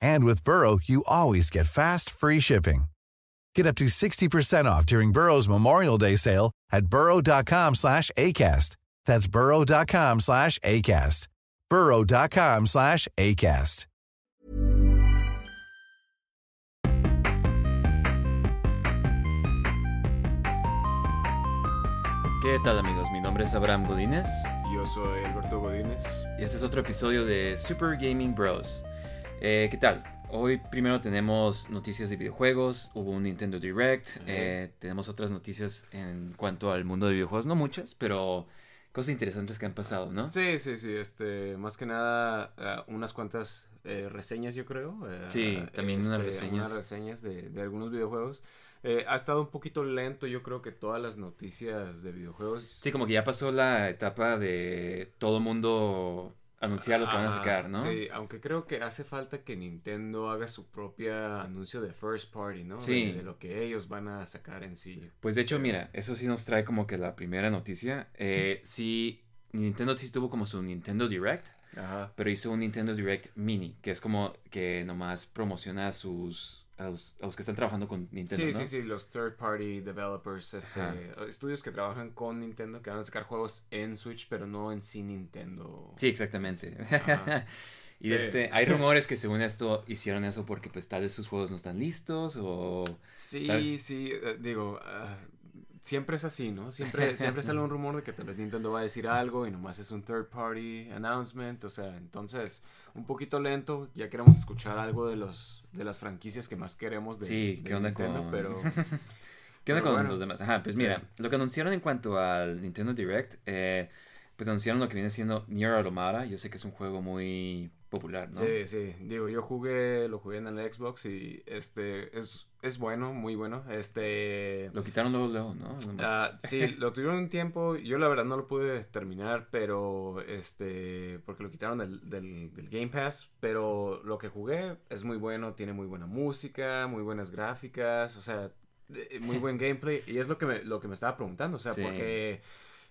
And with Burrow, you always get fast, free shipping. Get up to 60% off during Burrow's Memorial Day sale at burrow.com slash ACAST. That's burrow.com slash ACAST. burrow.com slash ACAST. ¿Qué tal amigos? Mi nombre es Abraham Godínez Yo soy Alberto Godínez. y este es otro episodio de Super Gaming Bros. Eh, ¿Qué tal? Hoy primero tenemos noticias de videojuegos, hubo un Nintendo Direct, eh, tenemos otras noticias en cuanto al mundo de videojuegos, no muchas, pero cosas interesantes que han pasado, ¿no? Sí, sí, sí. Este, más que nada, eh, unas cuantas eh, reseñas, yo creo. eh, Sí, también unas este, reseñas. unas reseñas de, de algunos videojuegos. Eh, ha estado un poquito lento, yo creo que todas las noticias de videojuegos. Sí, como que ya pasó la etapa de todo mundo anunciar lo que van a sacar, ¿no? Sí, aunque creo que hace falta que Nintendo haga su propia anuncio de first party, ¿no? Sí. De, de lo que ellos van a sacar en sí. Pues de hecho, mira, eso sí nos trae como que la primera noticia. Eh, sí, Nintendo sí tuvo como su Nintendo Direct, Ajá. pero hizo un Nintendo Direct Mini, que es como que nomás promociona sus a los, a los que están trabajando con Nintendo, Sí, ¿no? sí, sí, los third party developers, este, Ajá. estudios que trabajan con Nintendo, que van a sacar juegos en Switch, pero no en sí Nintendo. Sí, exactamente. Y Sí. este, hay rumores que según esto hicieron eso porque pues tal vez sus juegos no están listos o... Sí, ¿Sabes? sí, eh, digo, ah, siempre es así, ¿no? Siempre, siempre sale un rumor de que tal vez Nintendo va a decir algo y nomás es un third party announcement, o sea, entonces un poquito lento, ya queremos escuchar algo de los de las franquicias que más queremos de, Sí, de ¿qué onda Nintendo, con- pero ¿Qué onda Pero con bueno. los demás? Ajá, pues Sí. mira, lo que anunciaron en cuanto al Nintendo Direct, eh, pues anunciaron lo que viene siendo Nier Automata. Yo sé que es un juego muy popular, ¿no? Sí, sí, digo, yo jugué, lo jugué en el Xbox y este es, es bueno, muy bueno. Este Lo quitaron luego, luego, ¿no? Ah, sí, lo tuvieron un tiempo, yo la verdad no lo pude terminar, pero este porque lo quitaron del, del, del Game Pass, pero lo que jugué es muy bueno, tiene muy buena música, muy buenas gráficas, o sea, de- muy buen gameplay y es lo que me, lo que me estaba preguntando, o sea, Sí. porque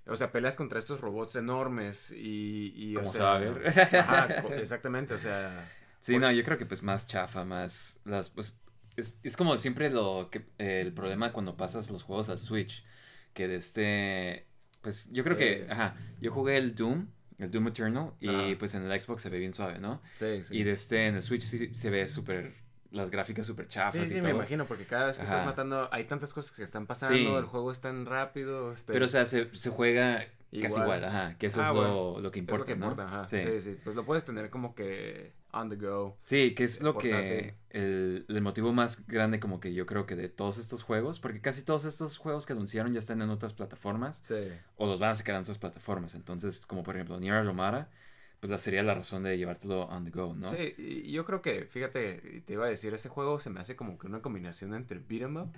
o sea, peleas contra estos robots enormes y, y o Como sea, se va a ver. ajá, exactamente, o sea, Sí, no, yo creo que pues más chafa, más las pues es, es como siempre lo que el problema cuando pasas los juegos al Switch, que de este pues yo creo Sí. que ajá, yo jugué el Doom, el Doom Eternal y Ajá. pues en el Xbox se ve bien suave, ¿no? sí, sí. Y de este en el Switch sí se ve súper las gráficas súper chafas Sí, y sí, todo. me imagino, porque cada vez que estás Ajá. matando hay tantas cosas que están pasando, Sí. el juego es tan rápido. Este, Pero o sea, se, se juega casi Igual. ajá, que eso Ah, es lo, bueno, lo que es importa, lo que ¿no? importa, ajá. Sí. Sí. sí, Pues lo puedes tener como que on the go. Sí, que es lo que el, el motivo más grande como que yo creo que de todos estos juegos, porque casi todos estos juegos que anunciaron ya están en otras plataformas Sí. o los van a sacar en otras plataformas, entonces como por ejemplo Nier Automata, pues la sería la razón de llevártelo on the go, ¿no? Sí, y yo creo que, fíjate, te iba a decir, este juego se me hace como que una combinación entre beat 'em up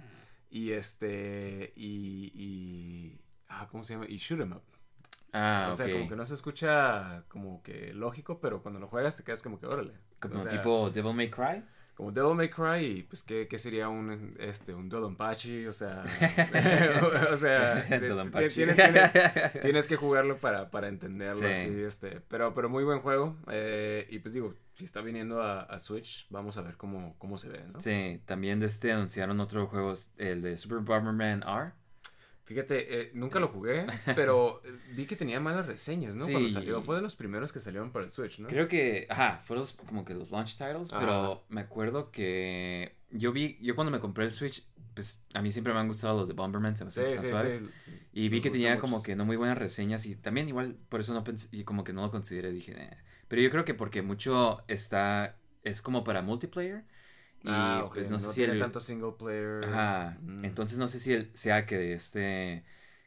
y este, y, y, ah, ¿cómo se llama? Y shoot 'em up. Ah, o sea, como que no se escucha como que lógico, pero cuando lo juegas te quedas como que, órale. Como O sea, tipo Devil May Cry. Como Devil May Cry y pues qué, qué sería un este un Dodonpachi, o sea, o sea, tienes, tienes- tienes que jugarlo para, para entenderlo Sí. así, este, pero pero muy buen juego eh, y pues digo, si está viniendo a, a Switch, vamos a ver cómo, cómo se ve, ¿no? Sí, también de este anunciaron otro juego, el de Super Bomberman R. Fíjate, eh, nunca lo jugué, pero eh, vi que tenía malas reseñas, ¿no? Cuando salió, fue de los primeros que salieron para el Switch, ¿no? Creo que, ajá, fueron los- como que los launch titles, Ajá. pero me acuerdo que yo vi, yo cuando me compré el Switch, pues a mí siempre me han gustado los de Bomberman, se me Sí, suaves. Y vi que tenía muchos. como que no muy buenas reseñas y también igual por eso no pensé, y como que no lo consideré, dije, "Eh". Pero yo creo que porque mucho está, es como para multiplayer. Y ah, pues no no, sé si tiene el... tanto single player. Ajá. Mm. Entonces no sé si el- sea que este,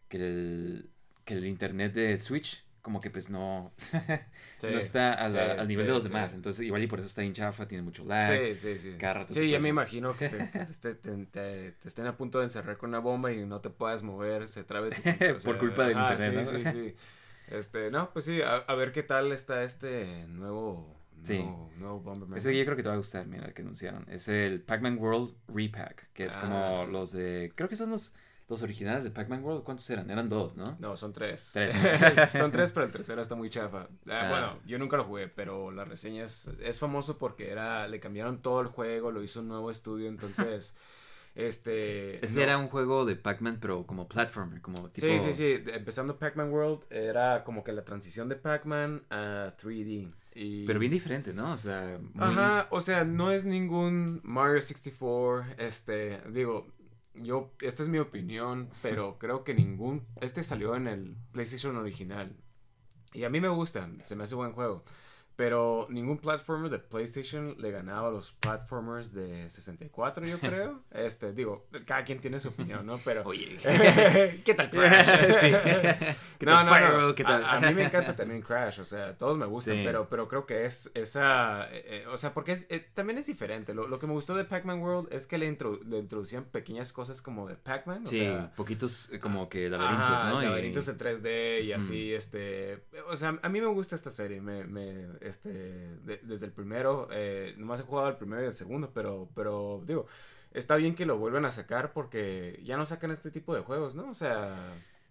que el, que el internet de Switch como que pues no, Sí, no está a la- sí, al nivel sí, de los demás. Entonces igual y por eso está bien chafa, tiene mucho lag. Sí, sí, sí. Cada rato sí, ya puedes me imagino que te, que te- te- te- te estén a punto de encerrar con una bomba y no te puedas mover, se trabe tu Por culpa del internet, sí, ¿no? Sí, sí, Este, no, pues sí, a, a ver qué tal está este nuevo, Sí. nuevo Bomberman. Ese yo creo que te va a gustar, mira, el que anunciaron. Es el Pac-Man World Repack, que es Ah. como los de, creo que son los, los originales de Pac-Man World. ¿Cuántos eran? Eran dos, ¿no? No, son tres. Tres. son tres, pero el tercero está muy chafa. Ah, Ah. Bueno, yo nunca lo jugué, pero la reseña es, es famoso porque era, le cambiaron todo el juego, lo hizo un nuevo estudio, entonces, este... Ese no- era un juego de Pac-Man, pero como platformer, como tipo... Sí, sí, sí. Empezando Pac-Man World era como que la transición de Pac-Man a 3D. Y... Pero bien diferente, ¿no? O sea, muy... Ajá, o sea, no es ningún Mario 64, este, digo, yo, esta es mi opinión, pero creo que ningún, este salió en el PlayStation original. Y a mí me gusta, se me hace buen juego. Pero ningún platformer de PlayStation le ganaba a los platformers de 64, yo creo. Este, digo, cada quien tiene su opinión, ¿no? Pero... Oye. ¿Qué tal Crash? Sí. ¿Qué tal Spyro? ¿Qué tal? A, a mí me encanta también Crash, o sea, todos me gustan, Sí. pero, pero creo que es esa, eh, eh, o sea, porque es, eh, también es diferente. Lo, lo que me gustó de Pac-Man World es que le, intro- le introducían pequeñas cosas como de Pac-Man, Sí, sea, poquitos eh, como que laberintos, Ajá, ¿no? Y- Laberintos en 3D y así, este... O sea, a mí me gusta esta serie, me, me, este, de- desde el primero, eh, nomás he jugado el primero y el segundo, pero, pero, digo, está bien que lo vuelvan a sacar porque ya no sacan este tipo de juegos, ¿no? O sea...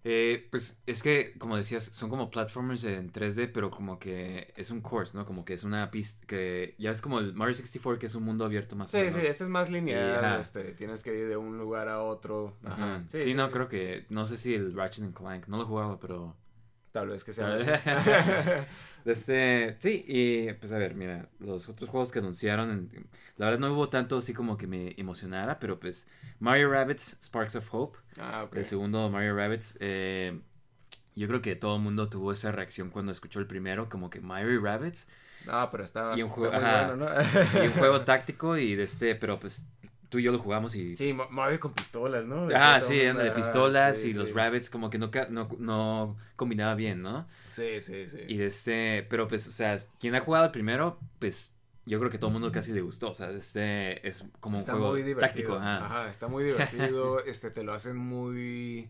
Eh, pues es que, como decías, son como platformers en 3D, pero como que es un course, ¿no? Como que es una pista que ya es como el Mario 64, que es un mundo abierto más o Sí, menos. sí, este es más lineal, este, tienes que ir de un lugar a otro. Ajá. Sí, no, creo que, no sé si el Ratchet and Clank, no lo he jugado, pero... Tal vez que sea. Este, sí, y pues a ver, mira, los otros juegos que anunciaron, en- la verdad no hubo tanto así como que me emocionara, pero pues Mario Rabbids Sparks of Hope, ah, ok. el segundo Mario Rabbids, eh, yo creo que todo el mundo tuvo esa reacción cuando escuchó el primero, como que Mario Rabbids, No, pero está, Y un está juego- muy ajá. bueno, ¿no? y un juego táctico y de este, pero pues tú y yo lo jugamos y... Sí, Ma- Mario con pistolas, ¿no? De Ah, sí, eran de manera. pistolas Sí, y los rabbits como que no, no, no combinaba bien, ¿no? Sí, sí, sí. Y de este, pero pues, o sea, quien ha jugado el primero, pues yo creo que todo el mundo casi le gustó. O sea, este es como un está juego muy divertido. táctico. Ajá. Ajá, está muy divertido. este, te lo hacen muy.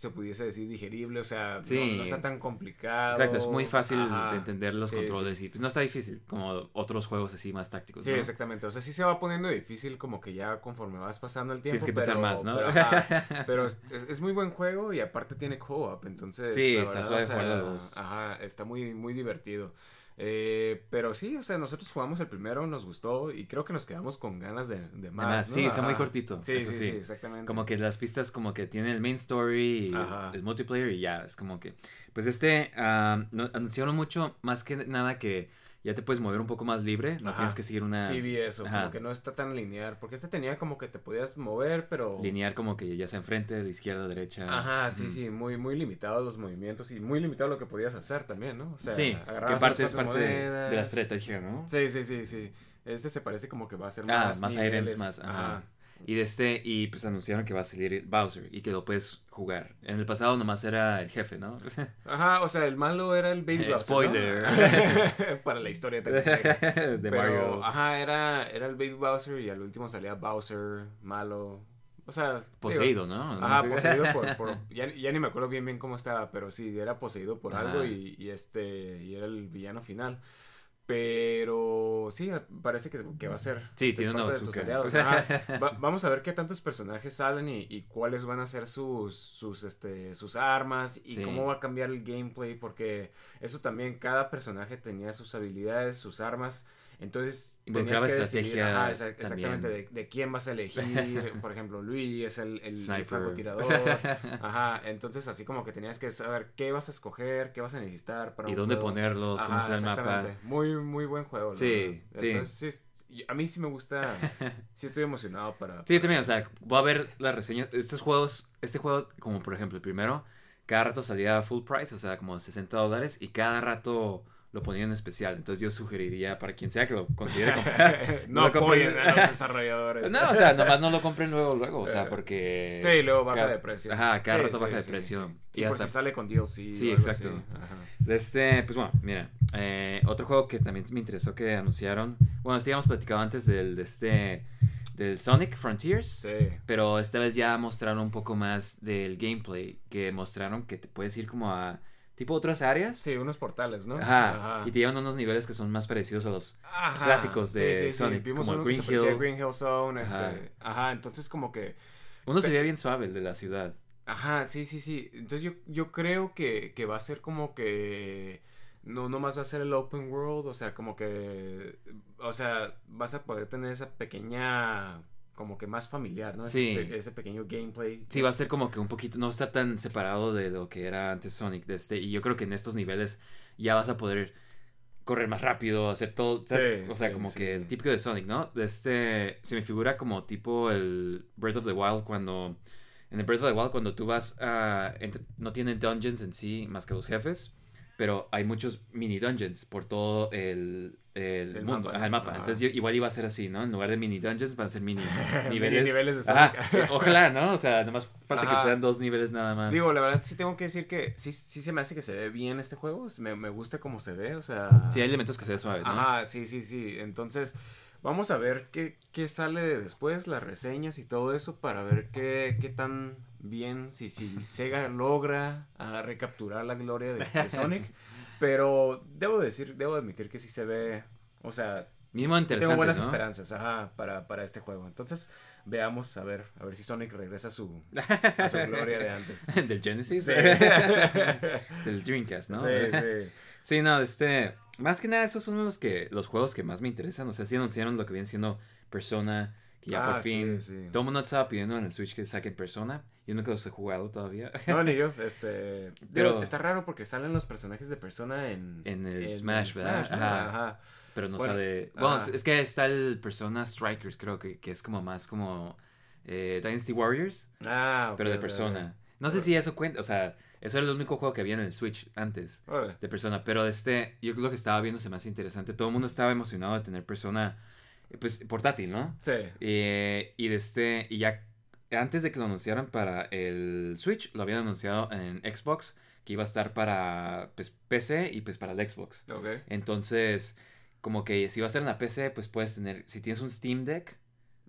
Se pudiese decir digerible, o sea, no- Sí. no, está tan complicado. Exacto, es muy fácil Ajá. de entender los Sí, controles y pues no está difícil como otros juegos así más tácticos. Sí, ¿no? exactamente. O sea, sí se va poniendo difícil como que ya conforme vas pasando el tiempo. Tienes que pensar pero- más, ¿no? Pero, ajá, pero es, es- es muy buen juego y aparte tiene co-op, entonces... Sí, está verdad, suave o sea, jugar de dos. Ajá, está muy, muy divertido. Eh, pero sí, o sea, nosotros jugamos el primero, nos gustó y creo que nos quedamos con ganas de, de más. sí, está muy Ajá. cortito, Sí, eso sí, sí. sí, exactamente. Como que las pistas como que tienen el main story y Ajá. el multiplayer y ya, es como que... Pues este, no- anunciaron mucho, más que nada que ya te puedes mover un poco más libre, no Ajá. tienes que seguir una... Sí, vi eso, Ajá. como que no está tan lineal, porque este tenía como que te podías mover, pero... lineal como que ya sea enfrente, de izquierda, derecha. Ajá, sí, sí, muy, muy limitados los movimientos y muy limitado lo que podías hacer también, ¿no? O sea, sí, que parte es parte de, de la estrategia, ¿no? Sí, sí, sí, sí. Este se parece como que va a ser Ah, más más niveles. items, más, ajá. Y de este, y pues anunciaron que va a salir Bowser y que lo puedes jugar. En el pasado nomás era el jefe, ¿no? Ajá, o sea, el malo era el Baby Eh, Bowser, ¿no? spoiler. Para la historia también. de Pero, Mario. ajá, era, era el Baby Bowser y al último salía Bowser, malo. O sea... digo, Poseído, ¿no? Ajá, poseído por... por- ya, ya ni me acuerdo bien bien cómo estaba, pero sí, era poseído por Ajá. algo y, y este... Y era el villano final. Pero sí, parece que, que va a ser Sí, este, tiene una parte de tus bazooka. aliados. Ajá. Va- vamos a ver qué tantos personajes salen y, y cuáles van a ser sus, sus, este, sus armas y Sí. cómo va a cambiar el gameplay, porque eso también, cada personaje tenía sus habilidades, sus armas. Entonces, tenías que decidir, ajá, exa- exactamente, de, quién vas a elegir. Por ejemplo, Luis es el, el, francotirador. Ajá, entonces así como que tenías que saber qué vas a escoger, qué vas a necesitar para y dónde juego. ponerlos, cómo está el mapa. Muy, muy buen juego. Sí, sí. Entonces, sí, a mí sí me gusta, sí estoy emocionado para... Sí, también, o sea, voy a ver las reseñas. Estos juegos, este juego, como por ejemplo el primero, cada rato salía full price, o sea, como 60 dólares, y cada rato lo ponían en especial. Entonces yo sugeriría para quien sea que lo considere comprar. no lo compren- a los desarrolladores. No, o sea, nomás no lo compren luego, luego, o sea, Eh, porque... Sí, luego baja cada- de precio. Ajá, cada Sí, rato sí, baja de sí, precio. sí. Y Y por hasta... si sale con DLC. Sí, exacto. Ajá. De este, pues bueno, mira, eh, otro juego que también me interesó que anunciaron, bueno, ya hemos platicado antes del, de este, del Sonic Frontiers, Sí. pero esta vez ya mostraron un poco más del gameplay, que mostraron que te puedes ir como a tipo otras áreas. Sí, unos portales, ¿no? Ajá, y te llevan unos niveles que son más parecidos a los... Ajá. clásicos de Sí, sí, sí. Vimos como uno Green que se a Hill. Green Hill Zone. Este, Ajá. ajá. entonces como que... Uno se veía bien suave, el de la ciudad. Ajá, sí, sí, sí. Entonces yo, yo creo que, que va a ser como que... No nomás va a ser el open world, o sea, como que... O sea, vas a poder tener esa pequeña... Como que más familiar, ¿no? Ese Sí. pe- Ese, pequeño gameplay. Sí, va a ser como que un poquito, no va a estar tan separado de lo que era antes Sonic. De este, y yo creo que en estos niveles ya vas a poder correr más rápido, hacer todo. Sí, o sea, sí, como sí. que el típico de Sonic, ¿no? De este, se me figura como tipo el Breath of the Wild cuando... En el Breath of the Wild cuando tú vas a... no tienen dungeons en sí más que los jefes, pero hay muchos mini dungeons por todo el, el, El mundo, mapa, ajá, el mapa. ajá. Entonces yo, igual iba a ser así, ¿no? En lugar de mini dungeons van a ser mini Mini niveles. niveles de Ajá, Sonic. Ojalá, ¿no? O sea, nomás falta que sean dos niveles nada más. Digo, la verdad sí tengo que decir que sí, sí se me hace que se ve bien este juego. Me, me gusta cómo se ve, o sea... sí, hay elementos que se ve suave, ¿no? Ajá, sí, sí, sí. Entonces, vamos a ver qué, qué sale de después, las reseñas y todo eso, para ver qué, qué tan bien, si, si Sega logra ah, recapturar la gloria de, de Sonic. Pero debo decir, debo admitir que sí se ve, o sea, Mismo interesante, tengo buenas ¿no? esperanzas ajá, para, para este juego. Entonces, veamos, a ver, a ver si Sonic regresa a su, a su gloria de antes. Del Genesis. Sí. Del Dreamcast, ¿no? Sí, sí. Sí, no, este. Más que nada, esos son los que. los juegos que más me interesan. O sea, sí anunciaron lo que viene siendo Persona. Que ya Ah, por sí, fin. sí. Todo el mundo estaba pidiendo en el Switch que saquen Persona. Yo nunca los he jugado todavía. No, ni yo. Este. Pero- está raro porque salen los personajes de persona en. En el Smash, ¿verdad? Ajá. Ajá. Pero no Bueno, sale. Bueno, ajá. es que está el Persona Strikers, creo que, que es como más como. eh, Dynasty Warriors. Ah, pero de Persona. No sé si eso cuenta. O sea, eso era el único juego que había en el Switch antes. de persona. Pero este, yo lo que estaba viendo se me hace interesante. Todo el mundo estaba emocionado de tener persona, eh, pues, portátil, ¿no? Sí. Eh, y de este, y ya antes de que lo anunciaran para el Switch, lo habían anunciado en Xbox, que iba a estar para, pues, PC y pues para el Xbox. Ok. Entonces, como que si va a estar en la PC, pues puedes tener, si tienes un Steam Deck,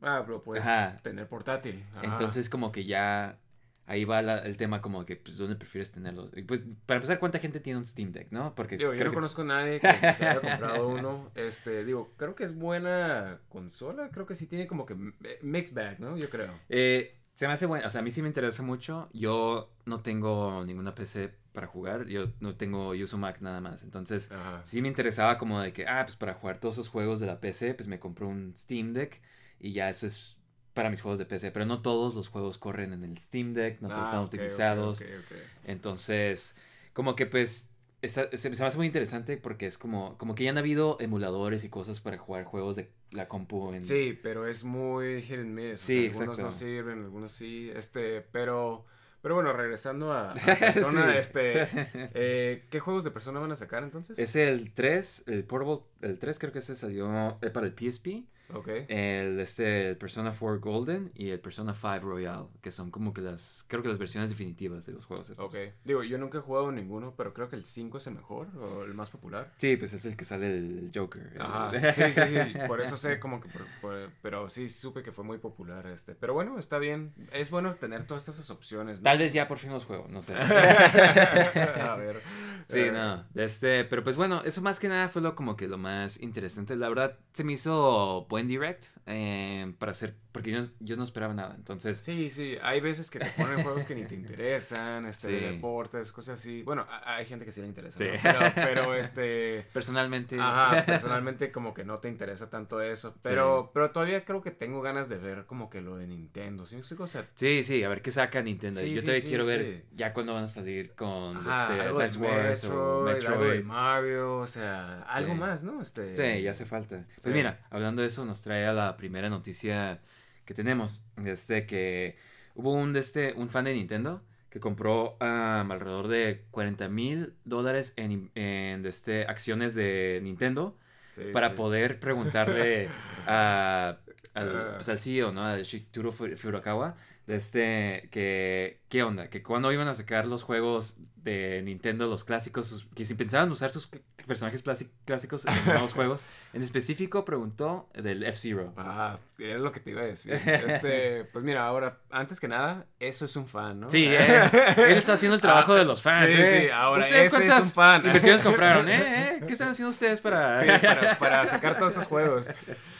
Ah, pero puedes Ajá. tener portátil. Ajá. entonces como que ya... Ahí va la- el tema como que, pues, ¿dónde prefieres tenerlos? Y pues, para empezar, ¿cuánta gente tiene un Steam Deck, no? Porque Digo, yo no que- conozco a nadie que, se haya comprado uno. Este, digo, creo que es buena consola. Creo que sí tiene como que eh, mixed bag, ¿no? Yo creo. Eh, se me hace bueno, o sea, a mí sí me interesa mucho. Yo no tengo ninguna PC para jugar, yo no tengo, yo uso Mac nada más. Entonces, Ajá. sí me interesaba como de que, ah, pues para jugar todos esos juegos de la PC, pues me compro un Steam Deck y ya eso es para mis juegos de PC. Pero no todos los juegos corren en el Steam Deck, no todos Ah, están ok, ok, optimizados. ok, ok. Entonces, como que pues está- se, se me hace muy interesante porque es como, como que ya han habido emuladores y cosas para jugar juegos de la compu en... Sí, pero es muy hit and miss. o Sí, sea, algunos no sirven, algunos sí. Este, pero. Pero bueno, regresando a, a persona, Sí. este. eh, ¿Qué juegos de persona van a sacar entonces? Es el 3, el Portable, el 3 creo que ese salió eh, para el PSP. Ok. El, este, el Persona 4 Golden y el Persona 5 Royal, que son como que las, creo que las versiones definitivas de los juegos estos. Ok. Digo, yo nunca he jugado ninguno, pero creo que el 5 es el mejor o el más popular. Sí, pues es el que sale el Joker. el- Ajá. Sí, sí, sí. Por eso sé como que. por- por- pero sí supe que fue muy popular este. Pero bueno, está bien. Es bueno tener todas esas opciones. ¿no? Tal vez ya por fin los juego, no sé. a ver. Sí, eh, no. Este, pero pues bueno, eso más que nada fue lo como que lo más interesante. La verdad, se me hizo buen direct eh, para hacer, porque yo, yo no esperaba nada. Entonces, Sí, sí, hay veces que te ponen juegos que ni te interesan, este, Sí. deportes, cosas así. Bueno, hay gente que sí le interesa, Sí. ¿no? pero, pero, este, personalmente, ajá, personalmente como que no te interesa tanto eso, pero, pero todavía creo que tengo ganas de ver como que lo de Nintendo, ¿sí me explico? O sea, Sí, sí, a ver qué saca Nintendo. Sí, yo sí, todavía sí, quiero ver sí. ya cuándo van a salir con ajá, este, Advance Wars o Metroid, algo de. Mario, o sea, algo Sí. más, ¿no? Este, Sí, ya hace falta. Pues Sí. mira, hablando de eso, nos trae a la primera noticia que tenemos. Este que hubo un, de este, un fan de Nintendo que compró um, alrededor de 40 mil dólares en, en este, acciones de Nintendo Sí, para sí. poder preguntarle a, al, Ah. pues, al CEO, ¿no? Al Shituro Fu- Furukawa, de este, que, ¿qué onda? Que cuando iban a sacar los juegos de Nintendo, los clásicos, que si pensaban usar sus personajes clásicos en nuevos juegos, en específico preguntó del F-Zero. Ah, era lo que te iba a decir. Este, pues mira, ahora, antes que nada, eso es un fan, ¿no? Sí, eh, él está haciendo el trabajo Ah, de los fans. sí, eh. sí, ahora ¿Ustedes ese es un fan. inversiones compraron? ¿Eh? ¿Eh? ¿Qué están haciendo ustedes para...? Sí, para, para sacar todos estos juegos.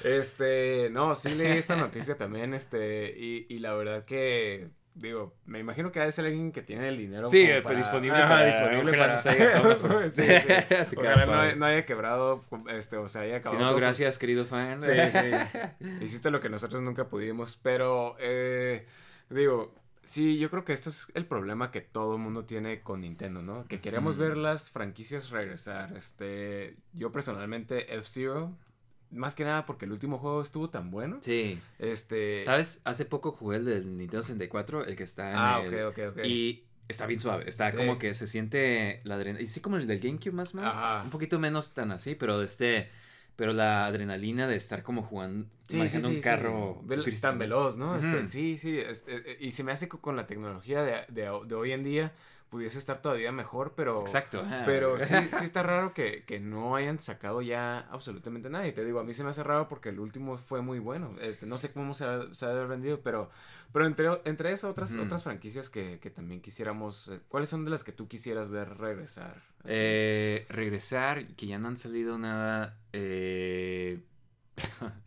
Este, no, sí leí esta noticia también, este, y, y la verdad que, digo, me imagino que ha de ser alguien que tiene el dinero. Sí, como eh, para- disponible Ajá, para- disponible para... sí, sí. Ojalá no, no haya quebrado, este, o sea, haya Si acabado no, todos sus- gracias, querido fan. Sí, sí. Hiciste lo que nosotros nunca pudimos. Pero, eh, digo, sí, yo creo que este es el problema que todo el mundo tiene con Nintendo, ¿no? Que queremos ver las franquicias regresar. Este, yo personalmente, F-Zero, más que nada porque el último juego estuvo tan bueno. Sí. Este. ¿Sabes? Hace poco jugué el del Nintendo 64, el que está en Ah, el... ok, ok, ok. Y está bien suave. Está Sí. como que se siente la adrenalina. Y sí, como el del GameCube más más. Ajá. Un poquito menos tan así, pero este... Pero la adrenalina de estar como jugando, Sí, manejando sí, un carro. Vel- tan veloz, ¿no? Este, sí, sí. este, y se me hace con la tecnología de, de- de hoy en día pudiese estar todavía mejor, pero... Exacto. ajá. Pero sí, sí está raro que, que no hayan sacado ya absolutamente nada. Y te digo, a mí se me hace raro porque el último fue muy bueno. Este, no sé cómo se ha, se ha vendido, pero, pero entre, entre esas otras, otras franquicias que, que también quisiéramos, eh, ¿cuáles son de las que tú quisieras ver regresar? Eh, regresar, que ya no han salido nada. Eh...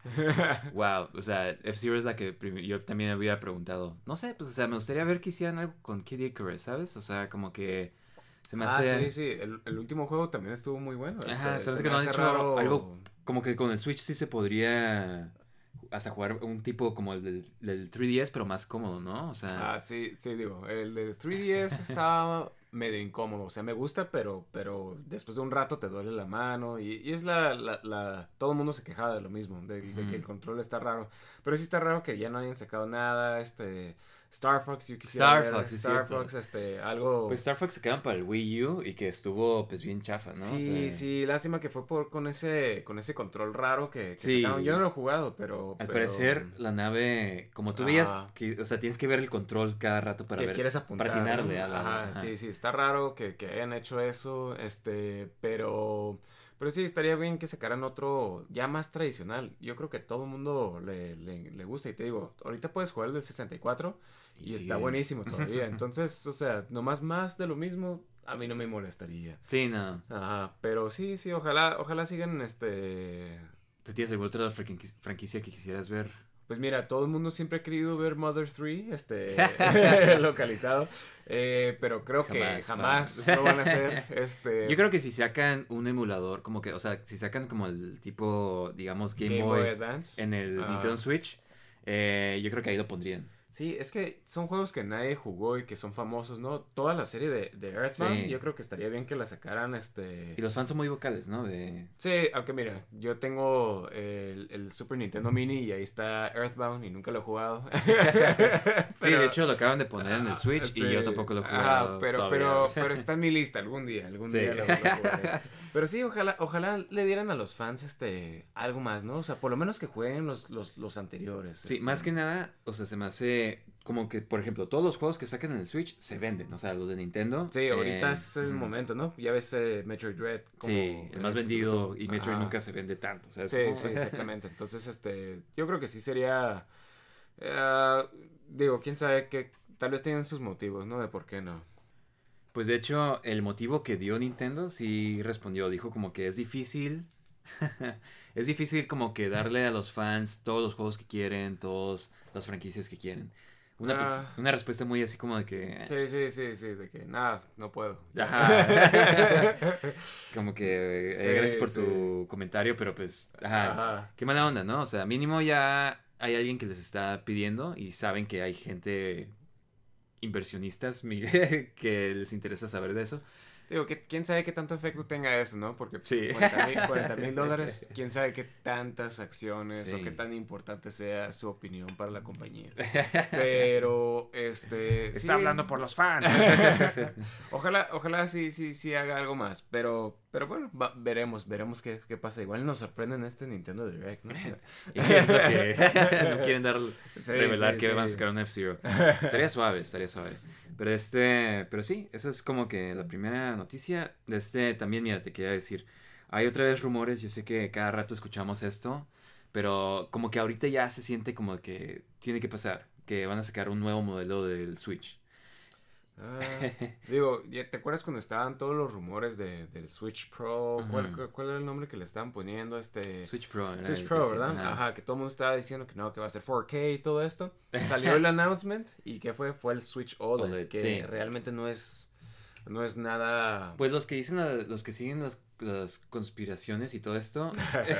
wow, o sea, F-Zero es la que yo también había preguntado. No sé, pues, o sea, me gustaría ver que hicieran algo con Kid Icarus, ¿sabes? O sea, como que se me ah, hace. sí, sí. El, el último juego también estuvo muy bueno. Ajá, Este, sabes que no han hecho raro- algo como que con el Switch sí se podría hasta jugar un tipo como el del, del 3DS, pero más cómodo, ¿no? O sea, Ah, sí, sí, digo, el de 3DS estaba medio incómodo, o sea, me gusta, pero, pero después de un rato te duele la mano y, y es la, la, la- todo el mundo se quejaba de lo mismo, de, de que el control está raro, pero sí está raro que ya no hayan sacado nada, este, Star Fox, yo quisiera Star ver Fox, Star. Fox, este, algo... pues Star Fox se quedaron para el Wii U y que estuvo pues bien chafa, ¿no? O Sí, sea, sí, lástima que fue por con ese con ese control raro que, que Sí. sacaron. Yo no lo he jugado, pero Al pero- parecer, la nave, como tú veías, que, o sea, tienes que ver el control cada rato para que ver. quieres apuntar. Para atinarle ¿no? a la. Ajá, ajá. sí, sí, está raro que, que hayan hecho eso, este, pero, pero sí, estaría bien que sacaran otro ya más tradicional. Yo creo que todo el mundo le, le, le gusta y te digo, ahorita puedes jugar el del 64 y, Y está buenísimo todavía. Entonces, o sea, nomás más de lo mismo, a mí no me molestaría. Sí, no. Ajá, pero sí, sí, ojalá, ojalá sigan, este, ¿Tú tienes alguna otra franqui- franquicia que quisieras ver? Pues mira, todo el mundo siempre ha querido ver Mother 3, este, localizado, eh, pero creo que Jamás, jamás vamos. lo van a hacer, este... Yo creo que si sacan un emulador, como que, o sea, si sacan como el tipo, digamos, Game, Boy, Advance. en el. Nintendo Switch, eh, yo creo que ahí lo pondrían. Sí, es que son juegos que nadie jugó y que son famosos, ¿no? Toda la serie de, de Earthbound, Sí. yo creo que estaría bien que la sacaran, este... Y los fans son muy vocales, ¿no? De... Sí, aunque mira, yo tengo el, el Super Nintendo Mini y ahí está Earthbound y nunca lo he jugado. Sí, de hecho lo acaban de poner en el Ah, Switch y yo tampoco lo he jugado. pero, todavía. pero, pero está en mi lista algún día, algún Sí. día lo, lo jugaré. Pero sí, ojalá, ojalá le dieran a los fans este algo más, ¿no? O sea, por lo menos que jueguen los, los, los anteriores. Sí, este. más que nada, o sea, se me hace como que, por ejemplo, todos los juegos que sacan en el Switch se venden, o sea, los de Nintendo. Sí, ahorita eh, es el momento, ¿no? Ya ves eh, Metroid Dread. como Sí, el más vendido y Metroid Ajá. nunca se vende tanto. O sea, Sí, como- sí, exactamente. Entonces, este, yo creo que sí sería, eh, digo, quién sabe que tal vez tienen sus motivos, ¿no? De por qué no. Pues de hecho, el motivo que dio Nintendo sí respondió. Dijo como que es difícil. es difícil como que darle a los fans todos los juegos que quieren, todas las franquicias que quieren. Una, Ah. una respuesta muy así como de que. eh, Sí, sí, sí, sí, de que nada, no puedo. Ajá. como que eh, Sí, gracias por sí. tu comentario, pero pues. Ajá. Ajá. Qué mala onda, ¿no? O sea, mínimo ya hay alguien que les está pidiendo y saben que hay gente inversionistas mi- que les interesa saber de eso. Digo, que, quién sabe qué tanto efecto tenga eso, ¿no? Porque pues, Sí. 40 mil dólares, quién sabe qué tantas acciones o qué tan importante sea su opinión para la compañía. Pero, este... sí. Está hablando por los fans. Ojalá, ojalá sí, sí, sí haga algo más, pero, pero bueno, va- veremos, veremos qué, qué pasa. Igual nos sorprende en este Nintendo Direct, ¿no? Y es lo que no quieren dar, Sí, revelar que van a sacar un F-Zero. Estaría suave, estaría suave. Pero este, pero sí, eso es como que la primera noticia. De este, también, mira, te quería decir, hay otra vez rumores, yo sé que cada rato escuchamos esto, pero como que ahorita ya se siente como que tiene que pasar, que van a sacar un nuevo modelo del Switch. Ah, digo, ¿ya ¿te acuerdas cuando estaban todos los rumores de, del Switch Pro? ¿Cuál, cuál- cuál era el nombre que le estaban poniendo? Este... Switch Pro. era Switch Pro, ¿verdad? ajá. Ajá. que todo el mundo estaba diciendo que no, que va a ser 4K y todo esto. Salió el announcement y ¿qué fue? Fue el Switch OLED, OLED, que sí. realmente no es, no es nada... Pues los que dicen, los que siguen las, las conspiraciones y todo esto,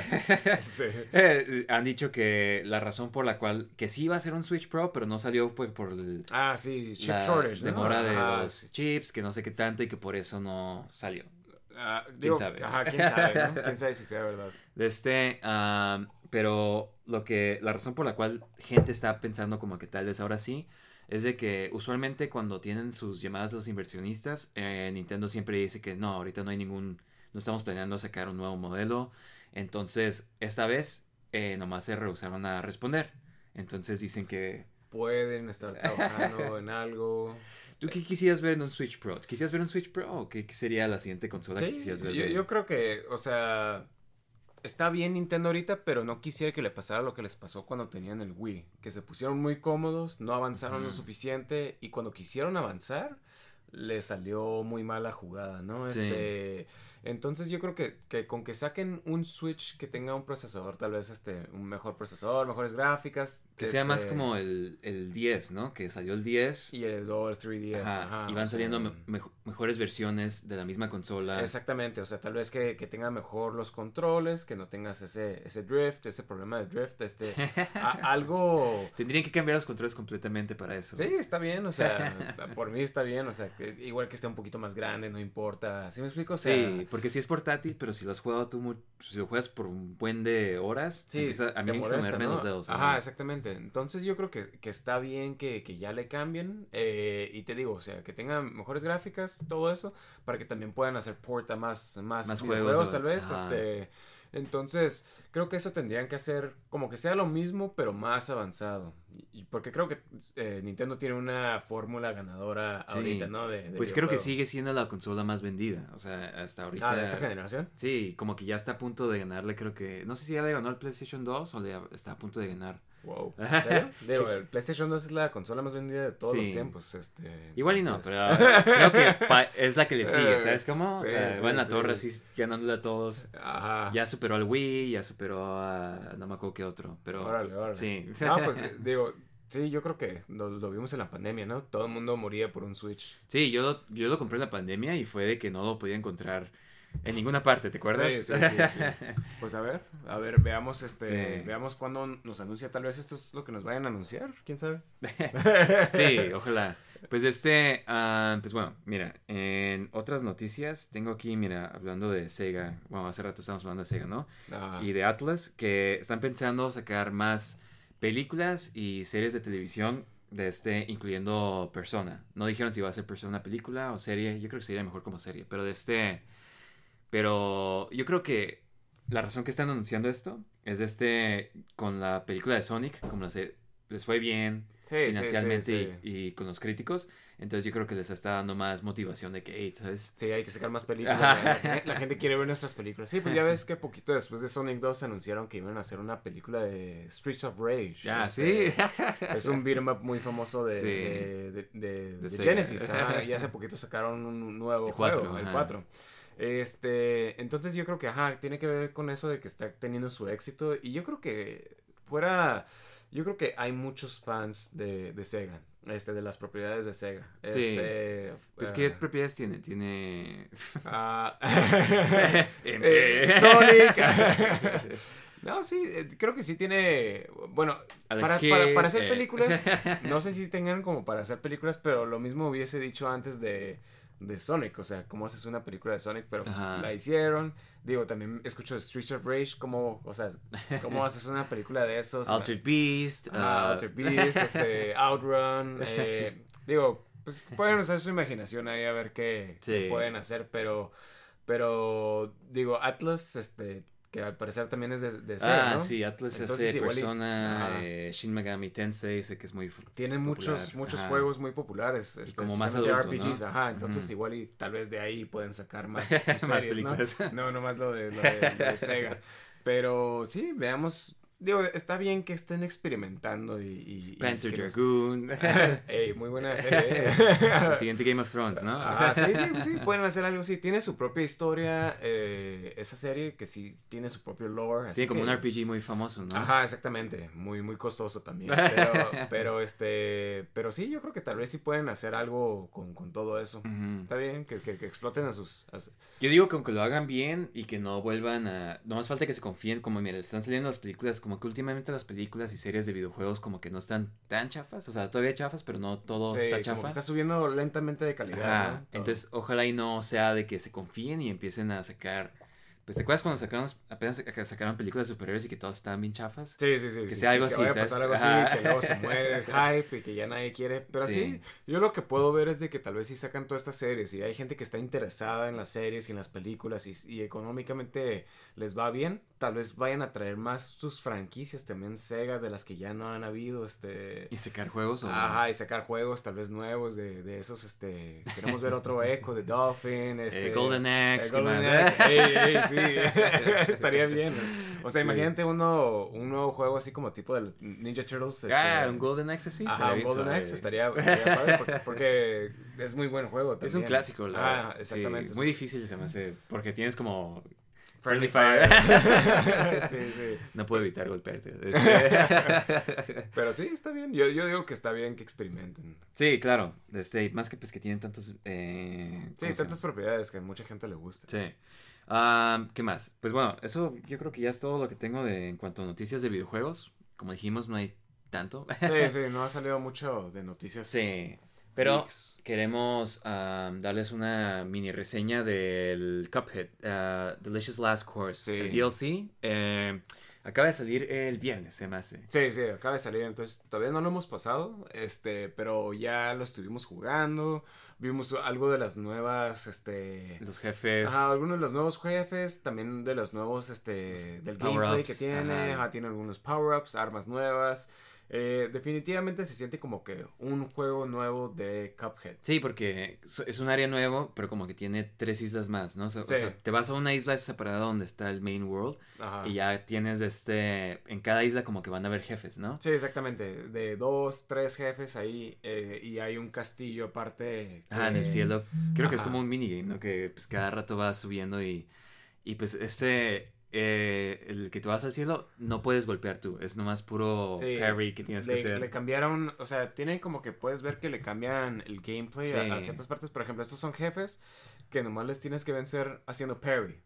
Sí. Eh, han dicho que la razón por la cual, que sí iba a ser un Switch Pro, pero no salió pues, por el, Ah, sí, chip la shortage, ¿no? demora de los sí. chips, que no sé qué tanto y que por eso no salió. Ah, digo, sabe? Ajá, quién sabe, ¿no? Quién sabe si sea verdad. De este, ah, pero lo que, la razón por la cual gente está pensando como que tal vez ahora sí, es de que usualmente cuando tienen sus llamadas de los inversionistas, eh, Nintendo siempre dice que no, ahorita no hay ningún, no estamos planeando sacar un nuevo modelo. Entonces, esta vez eh, nomás se rehusaron a responder. Entonces dicen que... Pueden estar trabajando en algo. ¿Tú qué quisieras ver en un Switch Pro? ¿Quisieras ver un Switch Pro o qué sería la siguiente consola que Sí, quisieras ver? yo, yo creo que, o sea, está bien Nintendo ahorita, pero no quisiera que le pasara lo que les pasó cuando tenían el Wii, que se pusieron muy cómodos, no avanzaron lo suficiente y cuando quisieron avanzar, les salió muy mala jugada, ¿no? Sí. Este, entonces yo creo que, que con que saquen un Switch que tenga un procesador, tal vez este, un mejor procesador, mejores gráficas. Que sea más este, como el, el 10, ¿no? Que salió el 10. Y el Dual 3DS. Ajá, ajá, y van saliendo me- mejo- mejores versiones de la misma consola. Exactamente, o sea, tal vez que, que tenga mejor los controles, que no tengas ese, ese drift, ese problema de drift, este, a- algo... Tendrían que cambiar los controles completamente para eso. Sí, está bien, o sea, por mí está bien, o sea, que igual que esté un poquito más grande, no importa, ¿sí me explico? O sea, Sí, porque si es portátil, pero si lo has jugado tú, si lo juegas por un buen de horas, Sí, empieza- a mí me molesta, dolerme ¿no? los dedos. Ajá, exactamente. Entonces yo creo que, que está bien que, que ya le cambien. eh, y te digo, o sea, que tengan mejores gráficas, todo eso, para que también puedan hacer port a más, más, Más juegos, tal vez. ajá. Este, entonces, creo que eso tendrían que hacer como que sea lo mismo, pero más avanzado. Y, y porque creo que eh, Nintendo tiene una fórmula ganadora Sí. ahorita, ¿no? De, de Pues creo que sigue siendo la consola más vendida. O sea, hasta ahorita. Ah, de esta generación. Sí, como que ya está a punto de ganarle, creo que. No sé si ya le ganó al PlayStation 2 o le está a punto de ganar. Wow. ¿En serio? Digo, el PlayStation 2 es la consola más vendida de todos los tiempos. Este, Igual y no, pero creo que es la que le sigue, ¿sabes cómo? Sí, o sea, sí, va en la sí. torre así ganándole a todos. Ajá. Ya superó al Wii, ya superó a no me acuerdo qué otro, pero Órale, órale. sí. No, pues eh, digo, sí, yo creo que lo, lo vimos en la pandemia, ¿no? Todo el mundo moría por un Switch. Sí, yo lo, yo lo compré en la pandemia y fue de que no lo podía encontrar en ninguna parte, ¿te acuerdas? Sí, sí, sí, sí. Pues a ver, a ver, veamos este, Sí. veamos cuándo nos anuncia. Tal vez esto es lo que nos vayan a anunciar, quién sabe. Sí, ojalá. Pues este, ah, pues bueno, mira, en otras noticias tengo aquí, mira, hablando de Sega, bueno, hace rato estábamos hablando de Sega, ¿no? Ah, Y de Atlas, que están pensando sacar más películas y series de televisión de este, incluyendo Persona. No dijeron si va a ser Persona película o serie, yo creo que sería mejor como serie, pero de este, pero yo creo que la razón que están anunciando esto es de este, con la película de Sonic, como la se- les fue bien, sí, financialmente sí, sí. Y, y con los críticos. Entonces yo creo que les está dando más motivación de que, hey, ¿sabes? Sí, hay que sacar más películas. La, la gente quiere ver nuestras películas. Sí, pues ya ves que poquito después de Sonic 2 anunciaron que iban a hacer una película de Streets of Rage. Ah, Este, sí. Es un beat'em up muy famoso de, de. Genesis. ajá, y hace poquito sacaron un nuevo El juego, el ajá. 4. Este, entonces yo creo que, ajá, tiene que ver con eso de que está teniendo su éxito. Y yo creo que fuera, yo creo que hay muchos fans de, de Sega, este, de las propiedades de Sega. Sí. Este, Pues, ah, ¿qué propiedades tiene? Tiene... ah, eh, eh. Sonic. No, sí, eh, creo que sí tiene. Bueno, para, Kidd, para- para hacer eh. películas, no sé si tengan como para hacer películas, pero lo mismo hubiese dicho antes de, de Sonic, o sea, cómo haces una película de Sonic, pero pues, la hicieron. Digo, también escucho Streets of Rage, cómo, o sea, cómo haces una película de esos. Altered Beast. Ah, Altered Beast, este, Outrun, eh, digo, pues pueden usar su imaginación ahí a ver qué, qué pueden hacer, pero, pero, digo, Atlas, este, que al parecer también es de, de Sega, Ah, ¿no? sí, Atlas Entonces, hace igual Persona, eh, Shin Megami Tensei, sé que es muy... Tienen muchos, muchos ajá. juegos muy populares, este, como más adulto, RPGs, ¿no? ajá, entonces Ujú. igual y tal vez de ahí pueden sacar más, Más series, ¿no? películas. No, nomás lo de, lo de, lo de Sega. Pero sí, veamos, digo, está bien que estén experimentando y... y- y Panzer nos- Dragoon. Ey, muy buena serie. El siguiente Game of Thrones, ¿no? Ajá, sí, sí, sí, pueden hacer algo así. Tiene su propia historia, eh, esa serie que sí tiene su propio lore. así Tiene como que- un RPG muy famoso, ¿no? Ajá, exactamente. Muy, muy costoso también. Pero, pero, este, pero sí, yo creo que tal vez sí pueden hacer algo con, con todo eso. Está bien, que, que, que exploten a sus... a Yo digo que aunque lo hagan bien y que no vuelvan a... No más falta que se confíen, como mira, están saliendo las películas, como que últimamente las películas y series de videojuegos como que no están tan chafas, o sea, todavía chafas, pero no todo Sí, está como chafa. que está subiendo lentamente de calidad, Ajá, ¿no? Todo. entonces ojalá y no sea de que se confíen y empiecen a sacar... Pues, ¿te acuerdas cuando sacaron, apenas sac- sacaron películas de superhéroes y que todas estaban bien chafas? Sí, sí, sí. Que sí, sea algo que así, vaya a ¿sabes? pasar algo así, Ajá. que luego se muere el hype y que ya nadie quiere. Pero Sí. sí, yo lo que puedo ver es de que tal vez sí sacan todas estas series y hay gente que está interesada en las series y en las películas y, y económicamente les va bien, tal vez vayan a traer más sus franquicias también Sega de las que ya no han habido, este... Y sacar juegos o... Ajá, y sacar juegos tal vez nuevos de, de esos, este... Queremos ver otro Echo de Dolphin, este... Eh, Golden Axe, eh, ¿qué Golden? Axe, ey, ey, sí, estaría bien. O sea, Sí. imagínate uno, un nuevo juego así como tipo del Ninja Turtles. este, Ah, un Golden Axe sí, Ajá, un Golden. Axe estaría, estaría padre porque, porque es muy buen juego también. Es un clásico, la Ah, exactamente. Sí, es muy difícil se me hace, porque tienes como... Friendly Fire. Sí, sí. No puedo evitar golpearte. Este- Pero sí, está bien. Yo, yo digo que está bien que experimenten. sí, claro. Este, más que pues que tienen tantos... Eh, Sí, ¿cómo se tantas propiedades que a mucha gente le gusta. Sí. Ah, ¿Qué más? Pues bueno, eso yo creo que ya es todo lo que tengo de, en cuanto a noticias de videojuegos. Como dijimos, no hay tanto. Sí, sí, no ha salido mucho de noticias. Sí. Pero queremos ah, darles una mini reseña del Cuphead, ah, Delicious Last Course, Sí. el DLC. eh, acaba de salir el viernes, se me hace. Sí, sí, acaba de salir, entonces todavía no lo hemos pasado, este, pero ya lo estuvimos jugando, vimos algo de las nuevas, este, Los jefes. ajá, algunos de los nuevos jefes, también de los nuevos, este, del gameplay que tiene, ajá. ajá, tiene algunos power-ups, armas nuevas, eh, definitivamente se siente como que un juego nuevo de Cuphead. Sí, porque es- un área nuevo, pero como que tiene tres islas más, ¿no? O sea, o Sí. sea, te vas a una isla separada donde está el main world Ajá. y ya tienes este... En cada isla como que van a haber jefes, ¿no? Sí, exactamente, de dos, tres jefes ahí, eh, y hay un castillo aparte. Ah, en el cielo. Creo que es como un minigame, ¿no? Que pues cada rato vas subiendo y... Y pues este... eh, el que tú vas al cielo no puedes golpear tú, es nomás puro Sí, parry que tienes le, que hacer. le cambiaron, o sea, tiene como que puedes ver que le cambian el gameplay a- a, ciertas partes. Por ejemplo, estos son jefes que nomás les tienes que vencer haciendo parry.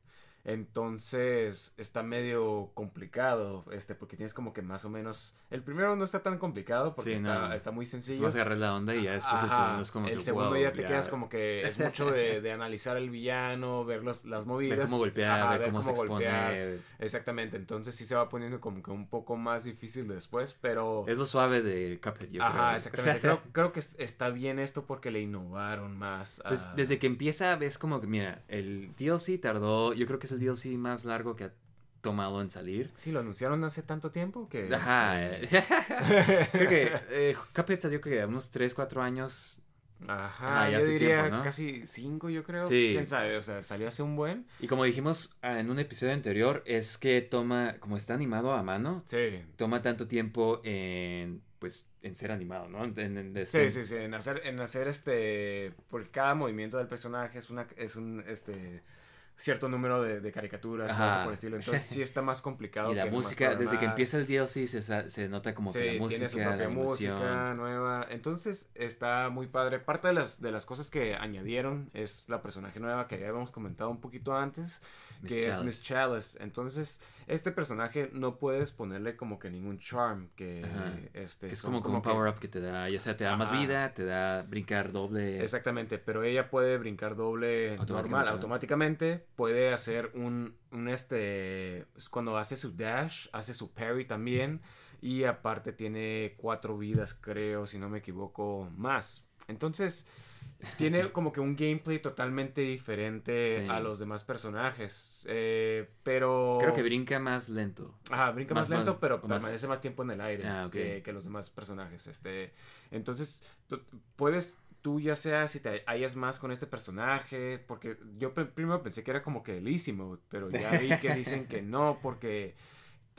Entonces está medio complicado, este, porque tienes como que más o menos. El primero no está tan complicado porque Sí, está, no. está muy sencillo. más agarrar la onda y ya después el Ajá, segundo es como el que, segundo wow, ya te quedas como que es mucho de, de analizar el villano, ver los, las movidas. Ver cómo golpear, Ajá, ver cómo, se golpear. expone. Exactamente, entonces sí se va poniendo como que un poco más difícil después, pero... Es lo suave de Cuphead, yo Ajá, creo. exactamente. Creo, creo que es- está bien esto porque le innovaron más. Pues a- desde que empieza ves como que, mira, el DLC tardó, yo creo que es el DLC más largo que ha tomado en salir. Sí, lo anunciaron hace tanto tiempo que... Ajá. eh. creo que eh, Cuphead salió que unos 3, 4 años. Ajá, Ah, ya yo hace diría tiempo, ¿no? casi cinco, yo creo. Sí. ¿Quién sabe? O sea, salió hace un buen. Y como dijimos ah, en un episodio anterior, es que toma, como está animado a mano, Sí. toma tanto tiempo en, pues, en ser animado, ¿no? En, en- Sí, sí, sí, en hacer, en hacer este, porque cada movimiento del personaje es una, es un, este, cierto número de, de caricaturas, cosas Ajá. por el estilo. Entonces sí está más complicado. Y la que música, desde que empieza el DLC se, se nota como que la música, tiene su propia la música nueva. Entonces está muy padre. Parte de las, de las cosas que añadieron es la personaje nueva que ya habíamos comentado un poquito antes, Miss que es. Miss Chalice. Entonces, este personaje no puedes ponerle como que ningún charm, que Ajá. este Que es son como, un power up que te da, ya sea te da más vida, te da brincar doble. Exactamente, pero ella puede brincar doble normal, Automáticamente, ¿no? automáticamente. Puede hacer un, un este, cuando hace su dash, hace su parry también. Y aparte tiene cuatro vidas, creo, si no me equivoco, más. Entonces, tiene como que un gameplay totalmente diferente Sí. a los demás personajes. eh, pero... Creo que brinca más lento. Ajá, brinca más, Más- lento, pero más- permanece más tiempo en el aire Ah, que, que los demás personajes. Este, entonces, tú- puedes, tú ya sea si te hallas más con este personaje, porque yo primero pensé que era como que el easy mode, pero ya vi que dicen que no, porque